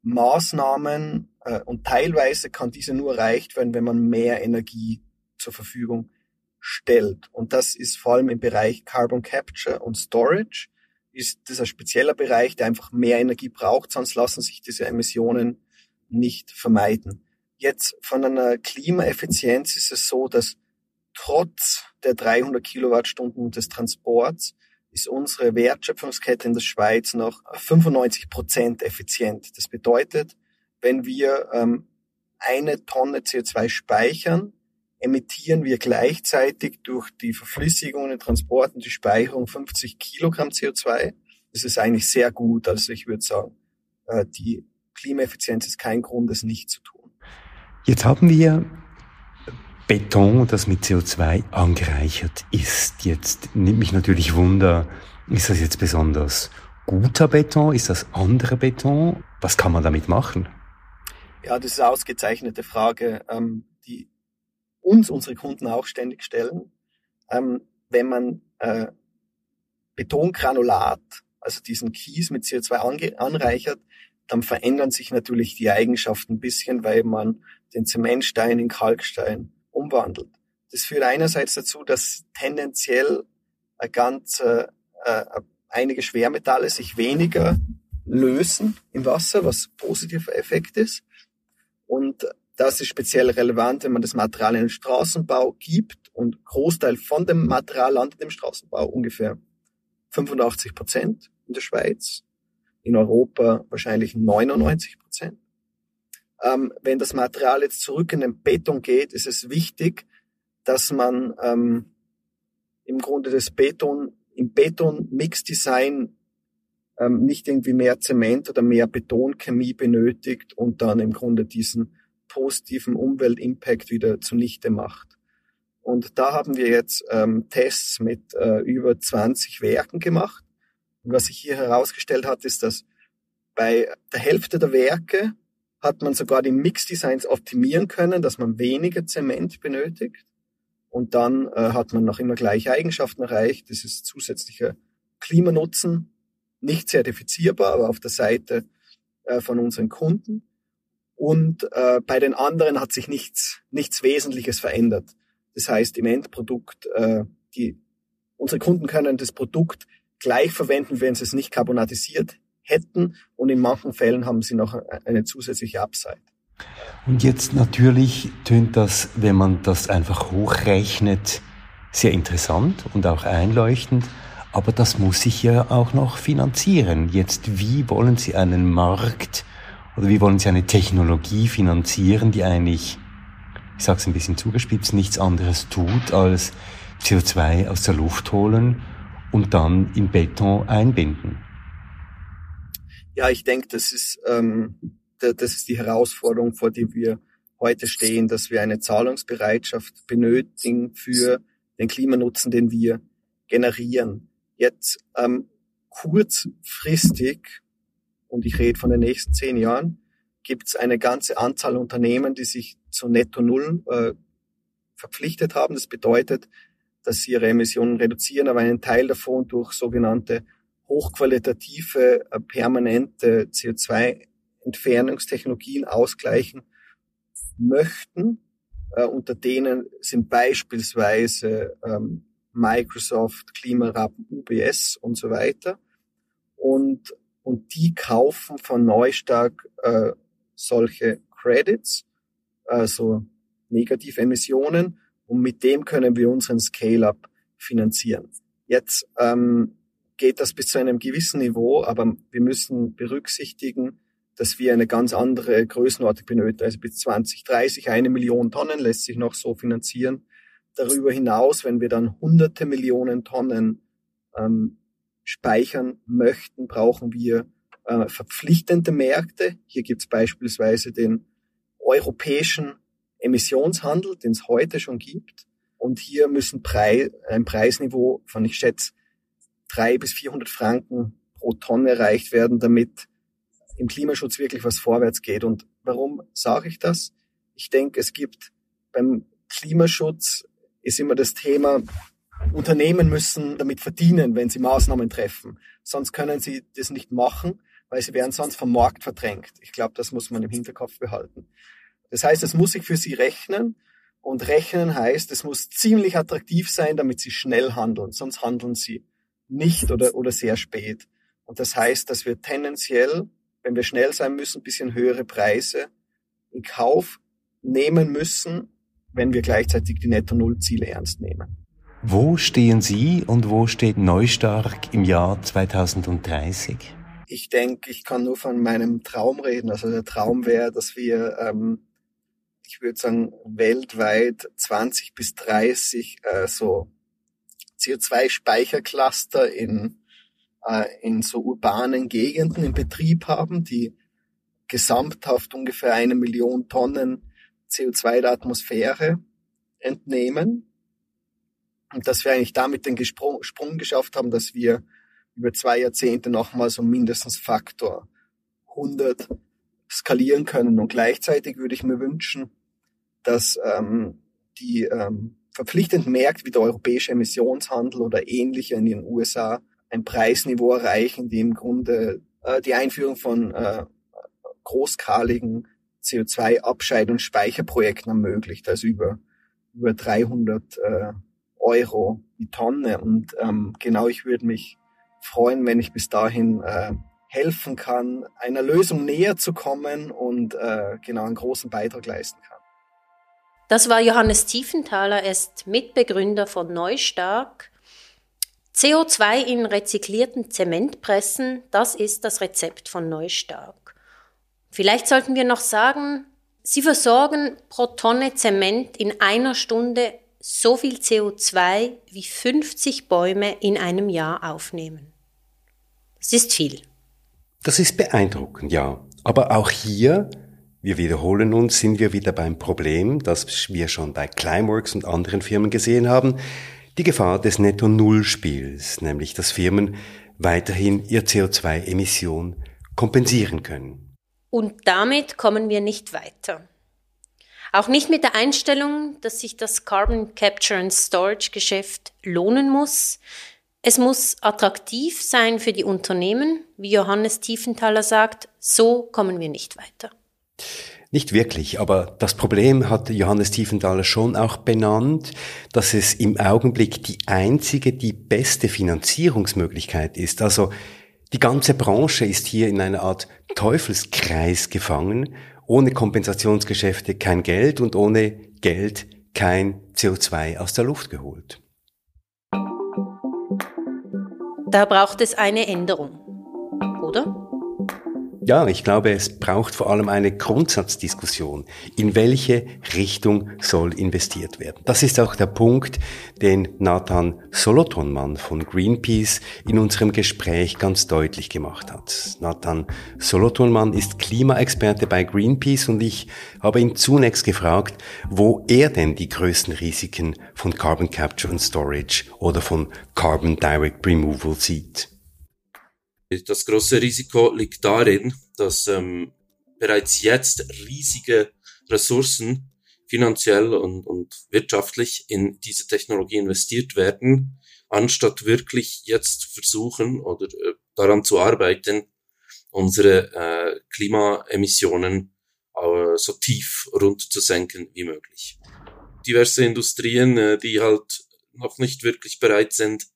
Maßnahmen äh, und teilweise kann diese nur erreicht werden, wenn man mehr Energie zur Verfügung stellt. Und das ist vor allem im Bereich Carbon Capture und Storage. Ist das ein spezieller Bereich, der einfach mehr Energie braucht, sonst lassen sich diese Emissionen nicht vermeiden. Jetzt von einer Klimaeffizienz ist es so, dass trotz der 300 Kilowattstunden des Transports ist unsere Wertschöpfungskette in der Schweiz noch 95 Prozent effizient. Das bedeutet, wenn wir ähm, eine Tonne CO2 speichern, emittieren wir gleichzeitig durch die Verflüssigung, den Transport und die Speicherung 50 Kilogramm CO2. Das ist eigentlich sehr gut. Also ich würde sagen, äh, die Klimaeffizienz ist kein Grund, es nicht zu tun. Jetzt haben wir Beton, das mit CO2 angereichert ist. Jetzt nimmt mich natürlich Wunder, ist das jetzt besonders guter Beton? Ist das anderer Beton? Was kann man damit machen? Ja, das ist eine ausgezeichnete Frage, ähm, die uns unsere Kunden auch ständig stellen. Ähm, wenn man äh, Betongranulat, also diesen Kies mit CO2 anreichert, dann verändern sich natürlich die Eigenschaften ein bisschen, weil man den Zementstein in Kalkstein umwandelt. Das führt einerseits dazu, dass tendenziell ein ganz, äh, äh, einige Schwermetalle sich weniger lösen im Wasser, was positiver Effekt ist. Und das ist speziell relevant, wenn man das Material in den Straßenbau gibt und Großteil von dem Material landet im Straßenbau, ungefähr 85 Prozent in der Schweiz, in Europa wahrscheinlich 99 Prozent. Ähm, wenn das Material jetzt zurück in den Beton geht, ist es wichtig, dass man ähm, im Grunde das Beton, im Beton-Mix-Design ähm, nicht irgendwie mehr Zement oder mehr Betonchemie benötigt und dann im Grunde diesen positiven Umweltimpact wieder zunichte macht. Und da haben wir jetzt ähm, Tests mit äh, über 20 Werken gemacht. Und was sich hier herausgestellt hat, ist, dass bei der Hälfte der Werke hat man sogar die Mix-Designs optimieren können, dass man weniger Zement benötigt. Und dann äh, hat man noch immer gleiche Eigenschaften erreicht. Das ist zusätzlicher Klimanutzen, nicht zertifizierbar, aber auf der Seite äh, von unseren Kunden. Und äh, bei den anderen hat sich nichts, nichts Wesentliches verändert. Das heißt, im Endprodukt, äh, die, unsere Kunden können das Produkt gleich verwenden, wenn sie es nicht karbonatisiert hätten und in manchen Fällen haben sie noch eine zusätzliche Upside. Und jetzt natürlich tönt das, wenn man das einfach hochrechnet, sehr interessant und auch einleuchtend, aber das muss sich ja auch noch finanzieren. Jetzt, wie wollen Sie einen Markt oder wie wollen Sie eine Technologie finanzieren, die eigentlich, ich sage es ein bisschen zugespitzt, nichts anderes tut, als CO2 aus der Luft holen und dann in Beton einbinden? Ja, ich denke, das ist, ähm, das ist die Herausforderung, vor der wir heute stehen, dass wir eine Zahlungsbereitschaft benötigen für den Klimanutzen, den wir generieren. Jetzt ähm, kurzfristig, und ich rede von den nächsten zehn Jahren, gibt es eine ganze Anzahl Unternehmen, die sich zu Netto Null äh, verpflichtet haben. Das bedeutet, dass sie ihre Emissionen reduzieren, aber einen Teil davon durch sogenannte hochqualitative, äh, permanente CO2-Entfernungstechnologien ausgleichen möchten. Äh, unter denen sind beispielsweise ähm, Microsoft, Klimarab, UBS und so weiter. Und, und die kaufen von Neustark äh, solche Credits, also negative Emissionen, und mit dem können wir unseren Scale-up finanzieren. Jetzt ähm, geht das bis zu einem gewissen Niveau, aber wir müssen berücksichtigen, dass wir eine ganz andere Größenordnung benötigen. Also bis 2030 eine Million Tonnen lässt sich noch so finanzieren. Darüber hinaus, wenn wir dann hunderte Millionen Tonnen ähm, speichern möchten, brauchen wir äh, verpflichtende Märkte. Hier gibt es beispielsweise den europäischen Emissionshandel, den es heute schon gibt. Und hier müssen Preis, ein Preisniveau von, ich schätze, drei bis 400 Franken pro Tonne erreicht werden, damit im Klimaschutz wirklich was vorwärts geht. Und warum sage ich das? Ich denke, es gibt beim Klimaschutz ist immer das Thema, Unternehmen müssen damit verdienen, wenn sie Maßnahmen treffen. Sonst können sie das nicht machen, weil sie werden sonst vom Markt verdrängt. Ich glaube, das muss man im Hinterkopf behalten. Das heißt, es muss sich für sie rechnen Und rechnen heißt, es muss ziemlich attraktiv sein, damit sie schnell handeln, sonst handeln sie nicht oder, oder sehr spät. Und das heißt, dass wir tendenziell, wenn wir schnell sein müssen, ein bisschen höhere Preise in Kauf nehmen müssen, wenn wir gleichzeitig die Netto-Null-Ziele ernst nehmen. Wo stehen Sie und wo steht Neustark im Jahr 2030? Ich denke, ich kann nur von meinem Traum reden. Also der Traum wäre, dass wir, ähm, ich würde sagen, weltweit 20 bis 30 äh, so CO2-Speichercluster in, äh, in so urbanen Gegenden in Betrieb haben, die gesamthaft ungefähr eine Million Tonnen CO2 der Atmosphäre entnehmen. Und dass wir eigentlich damit den Gesprung, Sprung geschafft haben, dass wir über zwei Jahrzehnte nochmal so mindestens Faktor 100 skalieren können. Und gleichzeitig würde ich mir wünschen, dass ähm, die ähm, verpflichtenden Märkte wie der europäische Emissionshandel oder ähnliche in den USA ein Preisniveau erreichen, die im Grunde äh, die Einführung von äh, großskaligen CO2-Abscheid- und Speicherprojekten ermöglicht, also über, über 300 äh, Euro die Tonne. Und ähm, genau, ich würde mich freuen, wenn ich bis dahin äh, helfen kann, einer Lösung näher zu kommen und äh, genau einen großen Beitrag leisten kann. Das war Johannes Tiefenthaler, er ist Mitbegründer von Neustark. CO2 in rezyklierten Zementpressen, das ist das Rezept von Neustark. Vielleicht sollten wir noch sagen, sie versorgen pro Tonne Zement in einer Stunde so viel CO2 wie 50 Bäume in einem Jahr aufnehmen. Das ist viel. Das ist beeindruckend, ja. Aber auch hier, wir wiederholen uns, sind wir wieder beim Problem, das wir schon bei Climeworks und anderen Firmen gesehen haben, die Gefahr des Netto-Null-Spiels, nämlich dass Firmen weiterhin ihr CO2-Emission kompensieren können. Und damit kommen wir nicht weiter. Auch nicht mit der Einstellung, dass sich das Carbon Capture and Storage Geschäft lohnen muss. Es muss attraktiv sein für die Unternehmen, wie Johannes Tiefenthaler sagt, so kommen wir nicht weiter. Nicht wirklich, aber das Problem hat Johannes Tiefenthaler schon auch benannt, dass es im Augenblick die einzige, die beste Finanzierungsmöglichkeit ist. Also die ganze Branche ist hier in einer Art Teufelskreis gefangen ohne Kompensationsgeschäfte kein Geld und ohne Geld kein CO2 aus der Luft geholt. Da braucht es eine Änderung, oder? Ja, ich glaube, es braucht vor allem eine Grundsatzdiskussion. In welche Richtung soll investiert werden? Das ist auch der Punkt, den Nathan Solothurnmann von Greenpeace in unserem Gespräch ganz deutlich gemacht hat. Nathan Solothurnmann ist Klimaexperte bei Greenpeace und ich habe ihn zunächst gefragt, wo er denn die größten Risiken von Carbon Capture and Storage oder von Carbon Direct Removal sieht. Das große Risiko liegt darin, dass ähm, bereits jetzt riesige Ressourcen finanziell und, und wirtschaftlich in diese Technologie investiert werden, anstatt wirklich jetzt versuchen oder äh, daran zu arbeiten, unsere äh, Klimaemissionen äh, so tief runterzusenken wie möglich. Diverse Industrien, äh, die halt noch nicht wirklich bereit sind,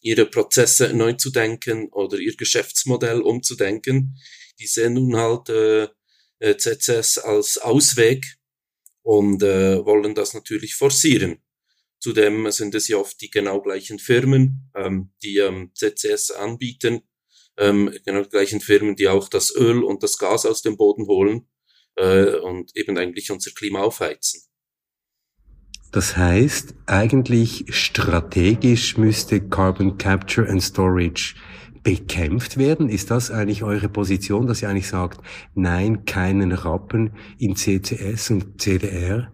ihre Prozesse neu zu denken oder ihr Geschäftsmodell umzudenken. Die sehen nun halt äh, äh CCS als Ausweg und äh, wollen das natürlich forcieren. Zudem sind es ja oft die genau gleichen Firmen, ähm, die ähm, CCS anbieten, ähm, genau gleichen Firmen, die auch das Öl und das Gas aus dem Boden holen äh, und eben eigentlich unser Klima aufheizen. Das heißt, eigentlich strategisch müsste Carbon Capture and Storage bekämpft werden? Ist das eigentlich eure Position, dass ihr eigentlich sagt, nein, keinen Rappen in CCS und CDR?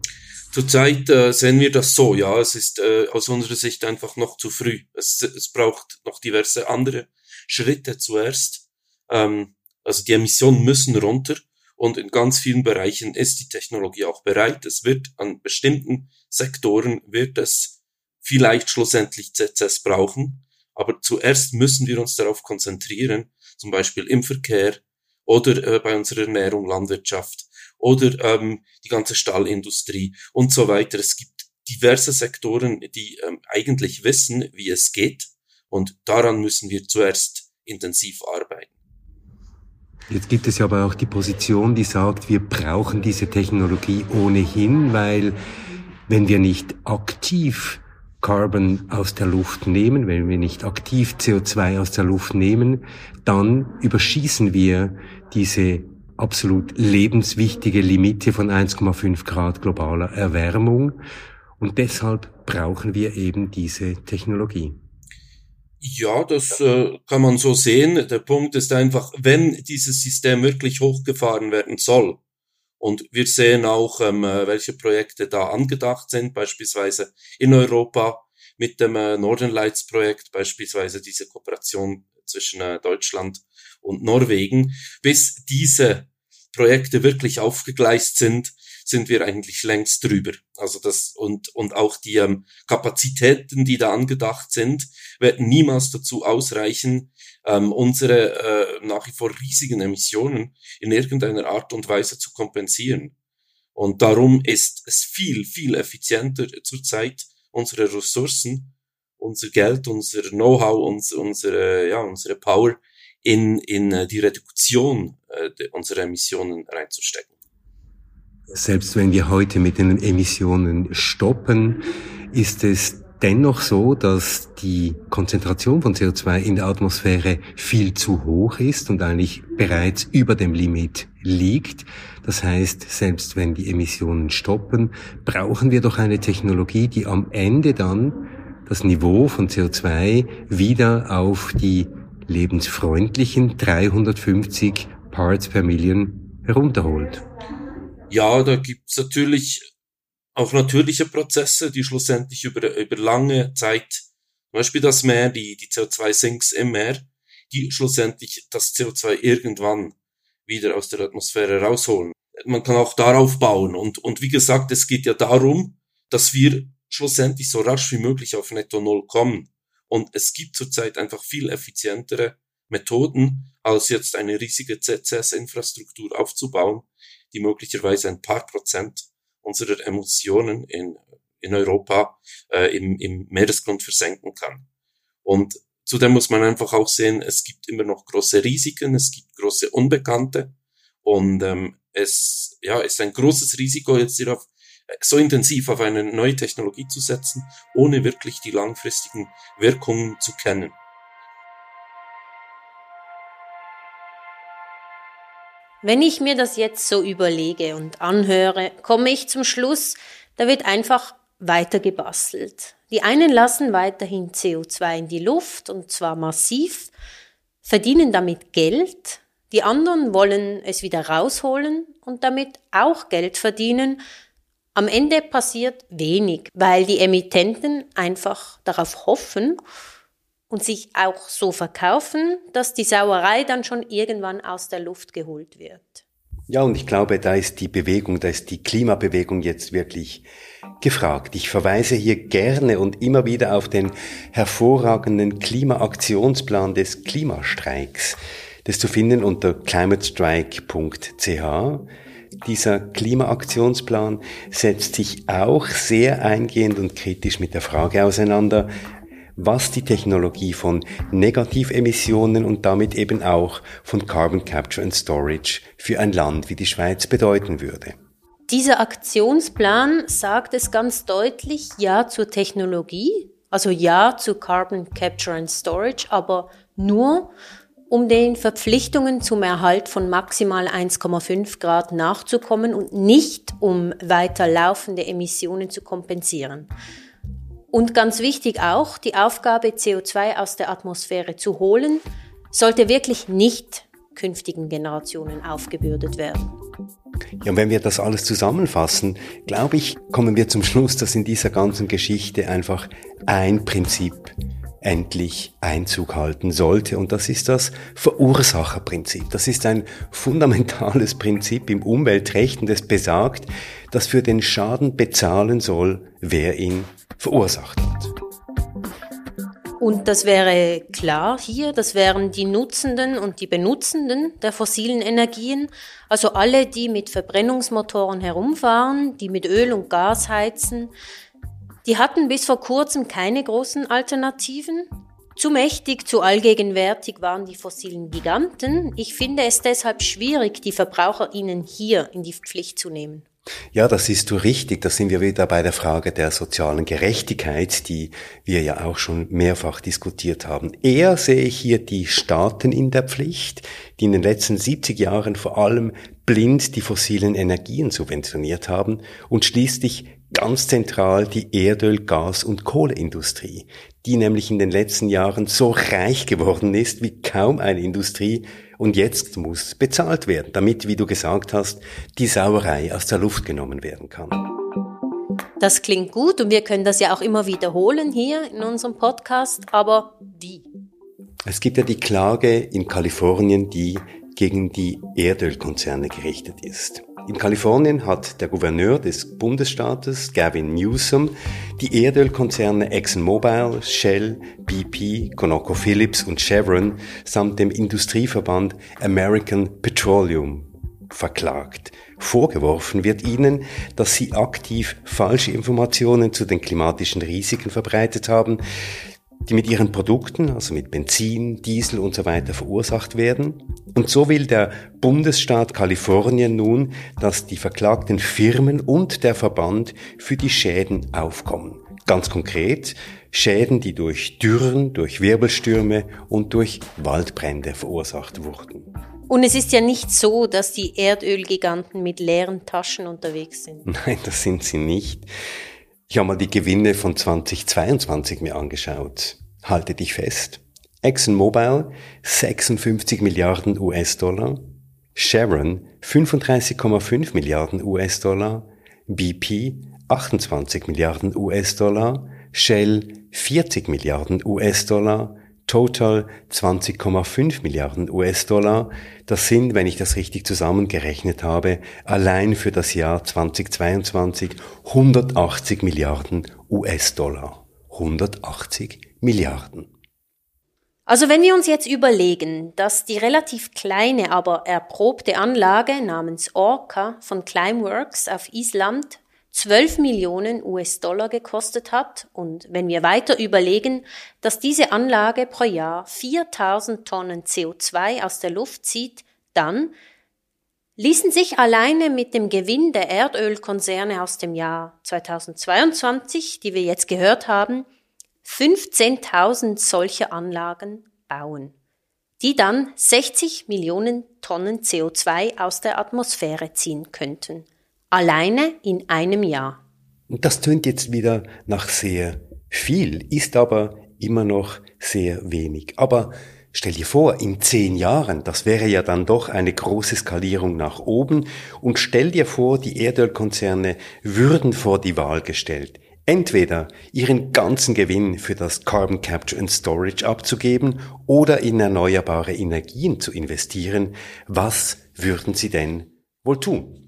Zurzeit äh, sehen wir das so, ja. Es ist äh, aus unserer Sicht einfach noch zu früh. Es, es braucht noch diverse andere Schritte zuerst. Ähm, also die Emissionen müssen runter und in ganz vielen Bereichen ist die Technologie auch bereit. Es wird an bestimmten Sektoren wird es vielleicht schlussendlich CCS brauchen. Aber zuerst müssen wir uns darauf konzentrieren, zum Beispiel im Verkehr oder äh, bei unserer Ernährung, Landwirtschaft oder ähm, die ganze Stahlindustrie und so weiter. Es gibt diverse Sektoren, die ähm, eigentlich wissen, wie es geht und daran müssen wir zuerst intensiv arbeiten. Jetzt gibt es ja aber auch die Position, die sagt, wir brauchen diese Technologie ohnehin, weil wenn wir nicht aktiv Carbon aus der Luft nehmen, wenn wir nicht aktiv CO2 aus der Luft nehmen, dann überschießen wir diese absolut lebenswichtige Limite von 1,5 Grad globaler Erwärmung. Und deshalb brauchen wir eben diese Technologie. Ja, das äh, kann man so sehen. Der Punkt ist einfach, wenn dieses System wirklich hochgefahren werden soll, und wir sehen auch, ähm, äh, welche Projekte da angedacht sind, beispielsweise in Europa mit dem äh, Northern Lights Projekt, beispielsweise diese Kooperation zwischen äh, Deutschland und Norwegen. Bis diese Projekte wirklich aufgegleist sind, sind wir eigentlich längst drüber. Also das und und auch die ähm, Kapazitäten, die da angedacht sind, werden niemals dazu ausreichen, ähm, unsere äh, nach wie vor riesigen Emissionen in irgendeiner Art und Weise zu kompensieren. Und darum ist es viel viel effizienter zurzeit unsere Ressourcen, unser Geld, unser Know-how, uns, unsere ja unsere Power in in äh, die Reduktion äh, unserer Emissionen reinzustecken. Selbst wenn wir heute mit den Emissionen stoppen, ist es dennoch so, dass die Konzentration von CO2 in der Atmosphäre viel zu hoch ist und eigentlich bereits über dem Limit liegt. Das heißt, selbst wenn die Emissionen stoppen, brauchen wir doch eine Technologie, die am Ende dann das Niveau von CO2 wieder auf die lebensfreundlichen 350 Parts per Million herunterholt. Ja, da gibt's natürlich auch natürliche Prozesse, die schlussendlich über, über lange Zeit, zum Beispiel das Meer, die, die CO2-Sinks im Meer, die schlussendlich das CO2 irgendwann wieder aus der Atmosphäre rausholen. Man kann auch darauf bauen. Und, und wie gesagt, es geht ja darum, dass wir schlussendlich so rasch wie möglich auf Netto Null kommen. Und es gibt zurzeit einfach viel effizientere Methoden, als jetzt eine riesige CCS-Infrastruktur aufzubauen, die möglicherweise ein paar Prozent unserer Emissionen in, in Europa äh, im, im Meeresgrund versenken kann. Und zudem muss man einfach auch sehen, es gibt immer noch große Risiken, es gibt große Unbekannte und ähm, es ja, ist ein großes Risiko, jetzt hier auf, so intensiv auf eine neue Technologie zu setzen, ohne wirklich die langfristigen Wirkungen zu kennen. Wenn ich mir das jetzt so überlege und anhöre, komme ich zum Schluss, da wird einfach weiter gebastelt. Die einen lassen weiterhin CO2 in die Luft und zwar massiv, verdienen damit Geld, die anderen wollen es wieder rausholen und damit auch Geld verdienen. Am Ende passiert wenig, weil die Emittenten einfach darauf hoffen, und sich auch so verkaufen, dass die Sauerei dann schon irgendwann aus der Luft geholt wird. Ja, und ich glaube, da ist die Bewegung, da ist die Klimabewegung jetzt wirklich gefragt. Ich verweise hier gerne und immer wieder auf den hervorragenden Klimaaktionsplan des Klimastreiks. Das zu finden unter climatestrike.ch. Dieser Klimaaktionsplan setzt sich auch sehr eingehend und kritisch mit der Frage auseinander, was die Technologie von Negativemissionen und damit eben auch von Carbon Capture and Storage für ein Land wie die Schweiz bedeuten würde. Dieser Aktionsplan sagt es ganz deutlich, ja zur Technologie, also ja zu Carbon Capture and Storage, aber nur um den Verpflichtungen zum Erhalt von maximal 1,5 Grad nachzukommen und nicht um weiter laufende Emissionen zu kompensieren. Und ganz wichtig auch, die Aufgabe, CO2 aus der Atmosphäre zu holen, sollte wirklich nicht künftigen Generationen aufgebürdet werden. Ja, und wenn wir das alles zusammenfassen, glaube ich, kommen wir zum Schluss, dass in dieser ganzen Geschichte einfach ein Prinzip endlich Einzug halten sollte. Und das ist das Verursacherprinzip. Das ist ein fundamentales Prinzip im Umweltrecht und es besagt, dass für den Schaden bezahlen soll, wer ihn verursacht hat. Und das wäre klar hier, das wären die Nutzenden und die Benutzenden der fossilen Energien, also alle, die mit Verbrennungsmotoren herumfahren, die mit Öl und Gas heizen. Die hatten bis vor kurzem keine großen Alternativen. Zu mächtig, zu allgegenwärtig waren die fossilen Giganten. Ich finde es deshalb schwierig, die VerbraucherInnen hier in die Pflicht zu nehmen. Ja, das ist du richtig. Da sind wir wieder bei der Frage der sozialen Gerechtigkeit, die wir ja auch schon mehrfach diskutiert haben. Eher sehe ich hier die Staaten in der Pflicht, die in den letzten 70 Jahren vor allem blind die fossilen Energien subventioniert haben und schließlich ganz zentral die Erdöl-, Gas- und Kohleindustrie, die nämlich in den letzten Jahren so reich geworden ist wie kaum eine Industrie und jetzt muss bezahlt werden, damit, wie du gesagt hast, die Sauerei aus der Luft genommen werden kann. Das klingt gut und wir können das ja auch immer wiederholen hier in unserem Podcast, aber wie? Es gibt ja die Klage in Kalifornien, die gegen die Erdölkonzerne gerichtet ist. In Kalifornien hat der Gouverneur des Bundesstaates, Gavin Newsom, die Erdölkonzerne ExxonMobil, Shell, BP, ConocoPhillips und Chevron samt dem Industrieverband American Petroleum verklagt. Vorgeworfen wird ihnen, dass sie aktiv falsche Informationen zu den klimatischen Risiken verbreitet haben, die mit ihren Produkten, also mit Benzin, Diesel und so weiter verursacht werden. Und so will der Bundesstaat Kalifornien nun, dass die verklagten Firmen und der Verband für die Schäden aufkommen. Ganz konkret Schäden, die durch Dürren, durch Wirbelstürme und durch Waldbrände verursacht wurden. Und es ist ja nicht so, dass die Erdölgiganten mit leeren Taschen unterwegs sind. Nein, das sind sie nicht. Ich habe mal die Gewinne von 2022 mir angeschaut. Halte dich fest. ExxonMobil 56 Milliarden US-Dollar, Chevron 35,5 Milliarden US-Dollar, BP 28 Milliarden US-Dollar, Shell 40 Milliarden US-Dollar, Total 20,5 Milliarden US-Dollar. Das sind, wenn ich das richtig zusammengerechnet habe, allein für das Jahr 2022 180 Milliarden US-Dollar. 180 Milliarden. Also wenn wir uns jetzt überlegen, dass die relativ kleine, aber erprobte Anlage namens Orca von Climeworks auf Island 12 Millionen US-Dollar gekostet hat und wenn wir weiter überlegen, dass diese Anlage pro Jahr 4000 Tonnen CO2 aus der Luft zieht, dann ließen sich alleine mit dem Gewinn der Erdölkonzerne aus dem Jahr 2022, die wir jetzt gehört haben, 15.000 solche Anlagen bauen, die dann 60 Millionen Tonnen CO2 aus der Atmosphäre ziehen könnten. Alleine in einem Jahr. Das tönt jetzt wieder nach sehr viel, ist aber immer noch sehr wenig. Aber stell dir vor, in zehn Jahren, das wäre ja dann doch eine große Skalierung nach oben. Und stell dir vor, die Erdölkonzerne würden vor die Wahl gestellt, entweder ihren ganzen Gewinn für das Carbon Capture and Storage abzugeben oder in erneuerbare Energien zu investieren. Was würden sie denn wohl tun?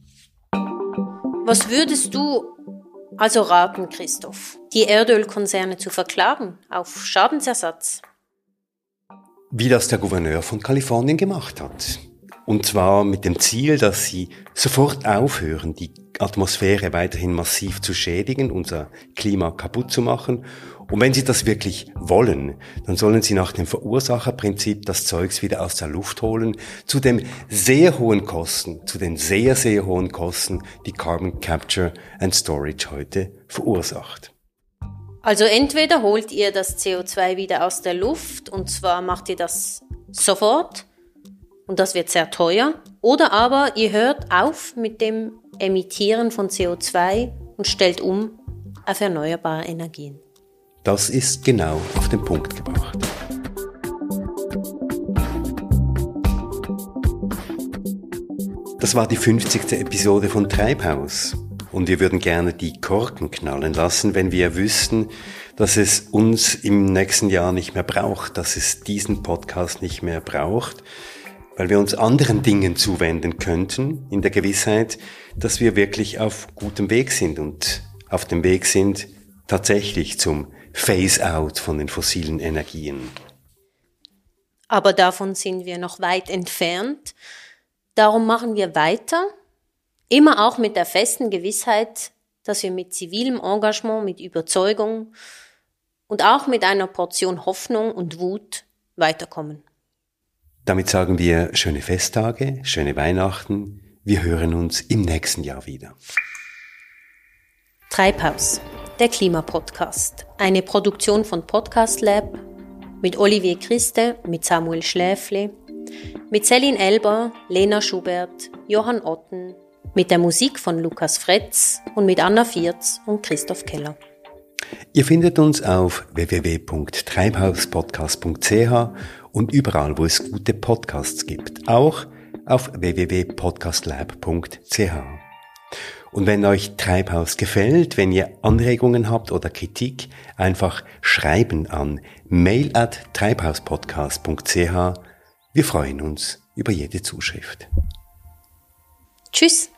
Was würdest du also raten, Christoph, die Erdölkonzerne zu verklagen auf Schadensersatz? Wie das der Gouverneur von Kalifornien gemacht hat. Und zwar mit dem Ziel, dass sie sofort aufhören, die Atmosphäre weiterhin massiv zu schädigen, unser Klima kaputt zu machen und wenn Sie das wirklich wollen, dann sollen Sie nach dem Verursacherprinzip das Zeugs wieder aus der Luft holen, zu den sehr hohen Kosten, zu den sehr, sehr hohen Kosten, die Carbon Capture and Storage heute verursacht. Also entweder holt ihr das CO2 wieder aus der Luft und zwar macht ihr das sofort und das wird sehr teuer, oder aber ihr hört auf mit dem Emittieren von CO2 und stellt um auf erneuerbare Energien. Das ist genau auf den Punkt gebracht. Das war die 50. Episode von Treibhaus. Und wir würden gerne die Korken knallen lassen, wenn wir wüssten, dass es uns im nächsten Jahr nicht mehr braucht, dass es diesen Podcast nicht mehr braucht, weil wir uns anderen Dingen zuwenden könnten, in der Gewissheit, dass wir wirklich auf gutem Weg sind und auf dem Weg sind, tatsächlich zum Phase-out von den fossilen Energien. Aber davon sind wir noch weit entfernt. Darum machen wir weiter, immer auch mit der festen Gewissheit, dass wir mit zivilem Engagement, mit Überzeugung und auch mit einer Portion Hoffnung und Wut weiterkommen. Damit sagen wir schöne Festtage, schöne Weihnachten. Wir hören uns im nächsten Jahr wieder. Treibhaus, der Klimapodcast. Eine Produktion von Podcast Lab mit Olivier Christe, mit Samuel Schläfle, mit Celine Elber, Lena Schubert, Johann Otten, mit der Musik von Lukas Fretz und mit Anna Vierz und Christoph Keller. Ihr findet uns auf www.treibhauspodcast.ch und überall, wo es gute Podcasts gibt, auch auf www.podcastlab.ch. Und wenn euch Treibhaus gefällt, wenn ihr Anregungen habt oder Kritik, einfach schreiben an mail at treibhauspodcast.ch. Wir freuen uns über jede Zuschrift. Tschüss!